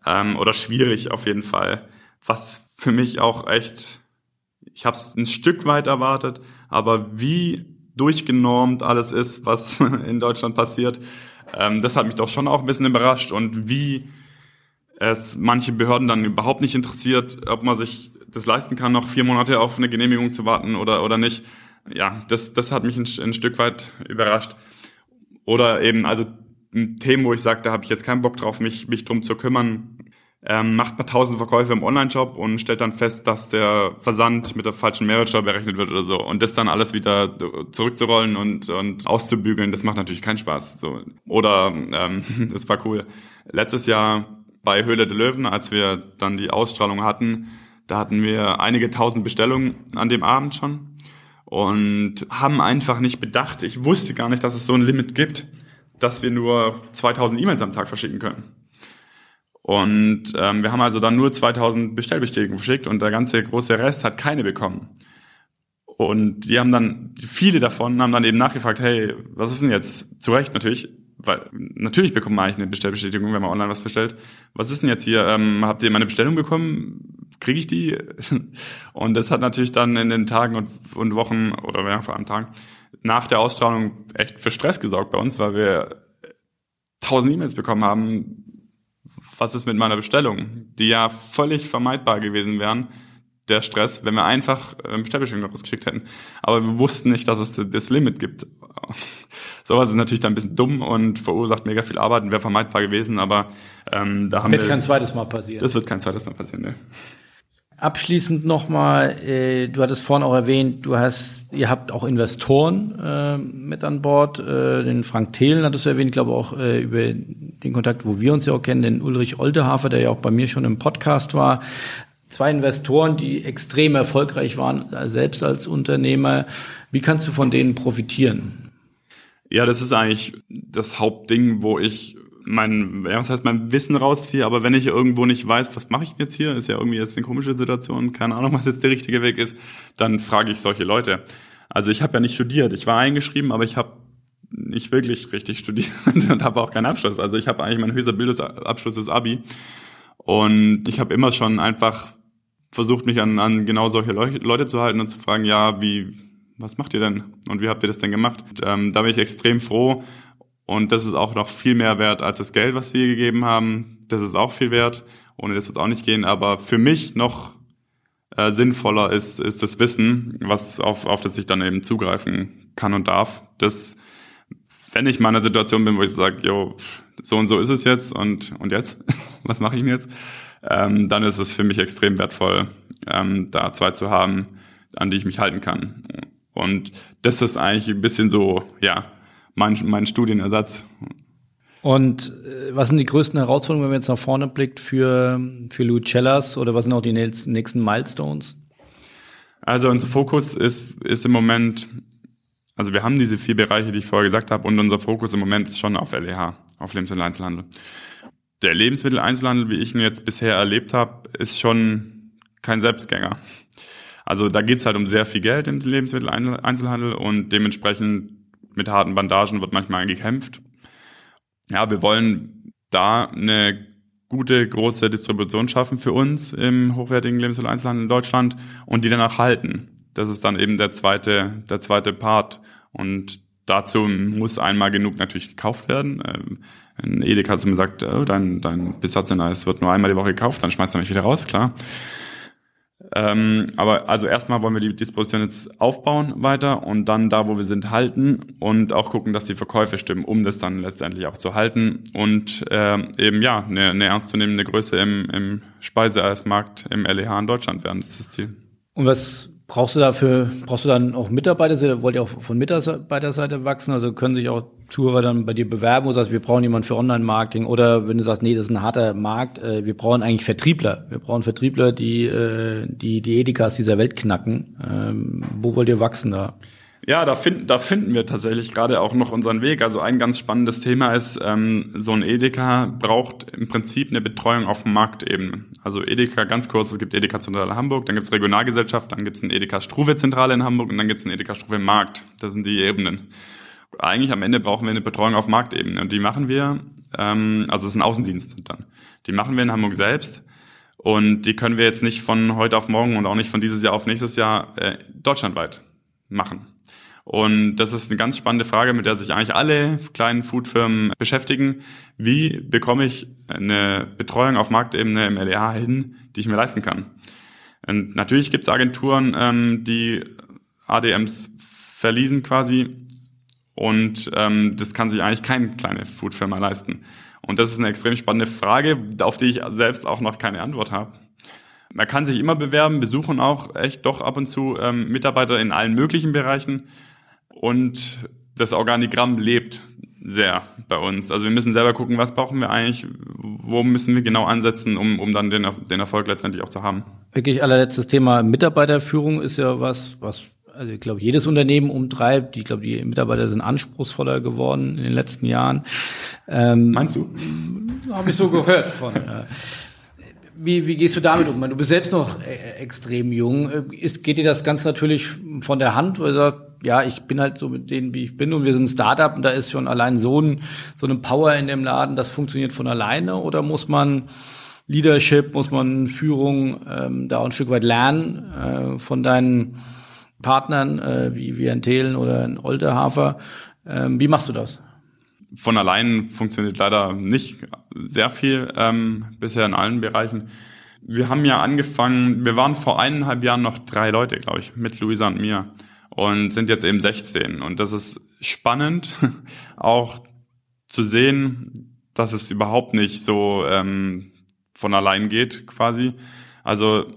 ähm, oder schwierig auf jeden Fall. Was für mich auch echt, ich habe es ein Stück weit erwartet, aber wie durchgenormt alles ist, was in Deutschland passiert, ähm, das hat mich doch schon auch ein bisschen überrascht und wie es manche Behörden dann überhaupt nicht interessiert, ob man sich das leisten kann, noch vier Monate auf eine Genehmigung zu warten oder, oder nicht. Ja, das, das hat mich ein, ein Stück weit überrascht. Oder eben, also Themen, wo ich sage, da habe ich jetzt keinen Bock drauf, mich, mich drum zu kümmern. Ähm, macht man tausend Verkäufe im Online-Shop und stellt dann fest, dass der Versand mit der falschen Mehrwertsteuer berechnet wird oder so. Und das dann alles wieder zurückzurollen und, und auszubügeln, das macht natürlich keinen Spaß. So. Oder ähm, das war cool. Letztes Jahr bei Höhle der Löwen, als wir dann die Ausstrahlung hatten, da hatten wir einige tausend Bestellungen an dem Abend schon und haben einfach nicht bedacht. Ich wusste gar nicht, dass es so ein Limit gibt dass wir nur 2000 E-Mails am Tag verschicken können. Und ähm, wir haben also dann nur 2000 Bestellbestätigungen verschickt und der ganze große Rest hat keine bekommen. Und die haben dann, viele davon haben dann eben nachgefragt, hey, was ist denn jetzt? Zu Recht natürlich, weil natürlich bekommt man eigentlich eine Bestellbestätigung, wenn man online was bestellt. Was ist denn jetzt hier? Ähm, habt ihr meine Bestellung bekommen? Kriege ich die? Und das hat natürlich dann in den Tagen und, und Wochen oder ja, vor allem Tagen nach der Ausstrahlung echt für Stress gesorgt bei uns, weil wir tausend E-Mails bekommen haben. Was ist mit meiner Bestellung? Die ja völlig vermeidbar gewesen wären, der Stress, wenn wir einfach ähm, Bestellbestätigung rausgeschickt hätten. Aber wir wussten nicht, dass es das Limit gibt. Sowas ist natürlich dann ein bisschen dumm und verursacht mega viel Arbeit und wäre vermeidbar gewesen, aber ähm, da haben wird wir... Wird kein zweites Mal passieren. Das wird kein zweites Mal passieren, ne. Abschließend nochmal, äh, du hattest vorhin auch erwähnt, du hast, ihr habt auch Investoren äh, mit an Bord. Äh, den Frank Thelen hattest du erwähnt, glaube auch äh, über den Kontakt, wo wir uns ja auch kennen, den Ulrich Oldehafer, der ja auch bei mir schon im Podcast war. Zwei Investoren, die extrem erfolgreich waren, selbst als Unternehmer. Wie kannst du von denen profitieren? Ja, das ist eigentlich das Hauptding, wo ich mein, ja, was heißt mein Wissen rausziehe, aber wenn ich irgendwo nicht weiß, was mache ich jetzt hier, ist ja irgendwie jetzt eine komische Situation, keine Ahnung, was jetzt der richtige Weg ist, dann frage ich solche Leute. Also ich habe ja nicht studiert, ich war eingeschrieben, aber ich habe nicht wirklich richtig studiert und habe auch keinen Abschluss. Also ich habe eigentlich mein höchster Bildungsabschluss ist Abi und ich habe immer schon einfach versucht, mich an, an genau solche Leute zu halten und zu fragen, ja, wie, was macht ihr denn und wie habt ihr das denn gemacht? Und, ähm, da bin ich extrem froh und das ist auch noch viel mehr wert als das Geld, was sie gegeben haben. Das ist auch viel wert. Ohne das wird es auch nicht gehen. Aber für mich noch äh, sinnvoller ist, ist das Wissen, was auf, auf das ich dann eben zugreifen kann und darf. Das, wenn ich mal in einer Situation bin, wo ich sage, jo, so und so ist es jetzt und, und jetzt, was mache ich denn jetzt? Ähm, dann ist es für mich extrem wertvoll, ähm, da zwei zu haben, an die ich mich halten kann. Und das ist eigentlich ein bisschen so, ja, mein, mein Studienersatz. Und äh, was sind die größten Herausforderungen, wenn man jetzt nach vorne blickt für, für Lucellas oder was sind auch die nächsten Milestones? Also unser Fokus ist, ist im Moment Also wir haben diese vier Bereiche, die ich vorher gesagt habe, und unser Fokus im Moment ist schon auf LEH, auf Lebensmitteleinzelhandel. Der Lebensmitteleinzelhandel, wie ich ihn jetzt bisher erlebt habe, ist schon kein Selbstgänger. Also da geht's halt um sehr viel Geld im Lebensmitteleinzelhandel und dementsprechend mit harten Bandagen wird manchmal gekämpft. Ja, wir wollen da eine gute, große Distribution schaffen für uns im hochwertigen Lebensmitteleinzelhandel in Deutschland und die danach halten. Das ist dann eben der zweite, der zweite Part. Und dazu muss einmal genug natürlich gekauft werden. Ähm, ein Edeka hat mir gesagt, oh, dein, dein Besatz in Eis wird nur einmal die Woche gekauft, dann schmeißt er mich wieder raus, klar. Ähm, aber also erstmal wollen wir die Disposition jetzt aufbauen weiter und dann da, wo wir sind, halten und auch gucken, dass die Verkäufe stimmen, um das dann letztendlich auch zu halten und äh, eben ja eine, eine ernstzunehmende Größe im, im Speiseeismarkt im LEH in Deutschland werden. Das ist das Ziel. Und was Brauchst du dafür, brauchst du dann auch Mitarbeiter? Wollt ihr auch von Mitarbeiterseite wachsen? Also können sich auch Zuhörer dann bei dir bewerben oder sagst, wir brauchen jemanden für Online-Marketing? Oder wenn du sagst, nee, das ist ein harter Markt, äh, wir brauchen eigentlich Vertriebler. Wir brauchen Vertriebler, die äh, die, die Edikas dieser Welt knacken. Ähm, wo wollt ihr wachsen da? Ja, da, finden da finden wir tatsächlich gerade auch noch unseren Weg. Also ein ganz spannendes Thema ist, ähm, so ein Edeka braucht im Prinzip eine Betreuung auf Marktebene. Also Edeka, ganz kurz, es gibt Edeka Zentrale Hamburg, dann gibt es Regionalgesellschaft, dann gibt es ein Edeka Struve Zentrale in Hamburg und dann gibt es ein Edeka Struve Markt. Das sind die Ebenen. Eigentlich am Ende brauchen wir eine Betreuung auf Marktebene und die machen wir, ähm, also es ist ein Außendienst dann. Die machen wir in Hamburg selbst. Und die können wir jetzt nicht von heute auf morgen und auch nicht von dieses Jahr auf nächstes Jahr äh, deutschlandweit machen. Und das ist eine ganz spannende Frage, mit der sich eigentlich alle kleinen Foodfirmen beschäftigen. Wie bekomme ich eine Betreuung auf Marktebene im LEH hin, die ich mir leisten kann? Und natürlich gibt es Agenturen, ähm, die ADMs verließen quasi. Und ähm, das kann sich eigentlich keine kleine Foodfirma leisten. Und das ist eine extrem spannende Frage, auf die ich selbst auch noch keine Antwort habe. Man kann sich immer bewerben. Wir suchen auch echt doch ab und zu ähm, Mitarbeiter in allen möglichen Bereichen und das Organigramm lebt sehr bei uns. Also wir müssen selber gucken, was brauchen wir eigentlich, wo müssen wir genau ansetzen, um, um dann den, den Erfolg letztendlich auch zu haben. Wirklich allerletztes Thema Mitarbeiterführung ist ja was, was also ich glaube, jedes Unternehmen umtreibt. Ich glaube, die Mitarbeiter sind anspruchsvoller geworden in den letzten Jahren. Ähm, Meinst du? Habe ich so gehört von. Äh, wie, wie gehst du damit um? Du bist selbst noch äh, extrem jung. Ist, geht dir das ganz natürlich von der Hand, weil du sagst, ja, ich bin halt so mit denen, wie ich bin und wir sind ein Startup und da ist schon allein so, ein, so eine Power in dem Laden, das funktioniert von alleine oder muss man Leadership, muss man Führung ähm, da ein Stück weit lernen äh, von deinen Partnern äh, wie, wie ein Thelen oder ein Olderhafer. Ähm, wie machst du das? Von allein funktioniert leider nicht sehr viel ähm, bisher in allen Bereichen. Wir haben ja angefangen, wir waren vor eineinhalb Jahren noch drei Leute, glaube ich, mit Luisa und mir und sind jetzt eben 16. Und das ist spannend, auch zu sehen, dass es überhaupt nicht so ähm, von allein geht, quasi. Also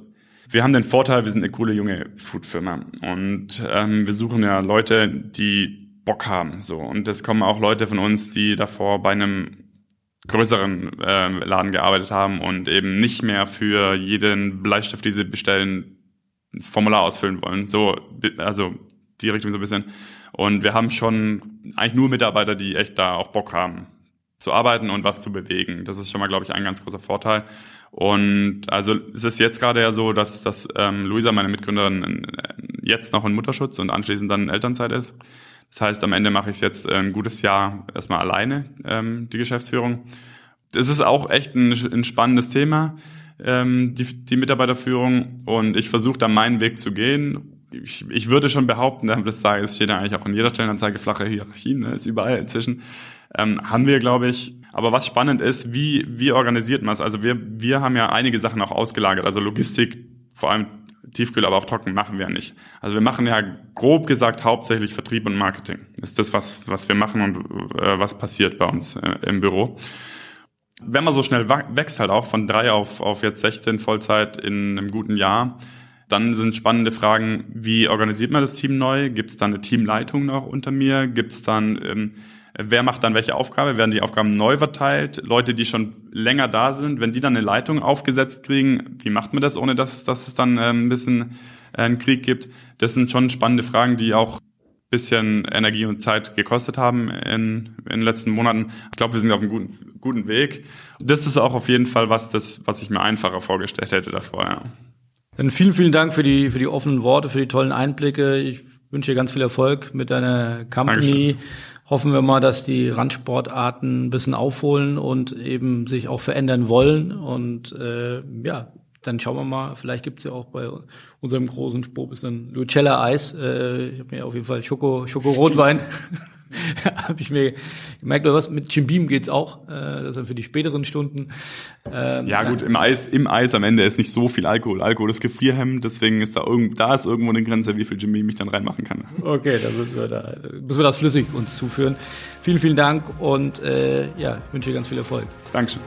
wir haben den Vorteil, wir sind eine coole junge Foodfirma und ähm, wir suchen ja Leute, die Bock haben. So und es kommen auch Leute von uns, die davor bei einem größeren äh, Laden gearbeitet haben und eben nicht mehr für jeden Bleistift, die sie bestellen, ein Formular ausfüllen wollen. So, also die Richtung so ein bisschen. Und wir haben schon eigentlich nur Mitarbeiter, die echt da auch Bock haben zu arbeiten und was zu bewegen. Das ist schon mal, glaube ich, ein ganz großer Vorteil. Und also es ist jetzt gerade ja so, dass, dass ähm, Luisa, meine Mitgründerin, jetzt noch in Mutterschutz und anschließend dann in Elternzeit ist. Das heißt, am Ende mache ich es jetzt ein gutes Jahr erstmal alleine, ähm, die Geschäftsführung. Das ist auch echt ein, ein spannendes Thema, ähm, die, die Mitarbeiterführung. Und ich versuche da meinen Weg zu gehen ich, ich würde schon behaupten, das sage es steht eigentlich auch in jeder Stellenanzeige flache Hierarchien, ne, ist überall inzwischen. Ähm, haben wir, glaube ich. Aber was spannend ist, wie, wie organisiert man es? Also wir, wir haben ja einige Sachen auch ausgelagert. Also Logistik, vor allem Tiefkühl, aber auch trocken machen wir ja nicht. Also wir machen ja grob gesagt hauptsächlich Vertrieb und Marketing. Ist das, was, was wir machen und äh, was passiert bei uns äh, im Büro. Wenn man so schnell wächst halt auch von drei auf, auf jetzt 16 Vollzeit in einem guten Jahr, dann sind spannende Fragen, wie organisiert man das Team neu? Gibt es da eine Teamleitung noch unter mir? Gibt es dann, ähm, wer macht dann welche Aufgabe? Werden die Aufgaben neu verteilt? Leute, die schon länger da sind, wenn die dann eine Leitung aufgesetzt kriegen, wie macht man das, ohne dass, dass es dann äh, ein bisschen äh, einen Krieg gibt? Das sind schon spannende Fragen, die auch bisschen Energie und Zeit gekostet haben in, in den letzten Monaten. Ich glaube, wir sind auf einem guten, guten Weg. Das ist auch auf jeden Fall was, das, was ich mir einfacher vorgestellt hätte davor. Ja. Dann vielen, vielen Dank für die, für die offenen Worte, für die tollen Einblicke. Ich wünsche dir ganz viel Erfolg mit deiner Company. Dankeschön. Hoffen wir mal, dass die Randsportarten ein bisschen aufholen und eben sich auch verändern wollen. Und äh, ja, dann schauen wir mal, vielleicht gibt's ja auch bei unserem großen Spur bisschen Lucella-Eis. Äh, ich habe mir auf jeden Fall Schoko, Schoko-Rotwein. habe ich mir gemerkt, oder was, mit Chimbim geht's auch, äh, das dann für die späteren Stunden. Ähm, ja gut, im Eis, im Eis am Ende ist nicht so viel Alkohol. Alkohol ist Gefrierhemd, deswegen ist da irgend, da ist irgendwo eine Grenze, wie viel Chimbim ich dann reinmachen kann. Okay, dann müssen wir da, müssen wir das flüssig uns zuführen. Vielen, vielen Dank und äh, ja, wünsche dir ganz viel Erfolg. Dankeschön.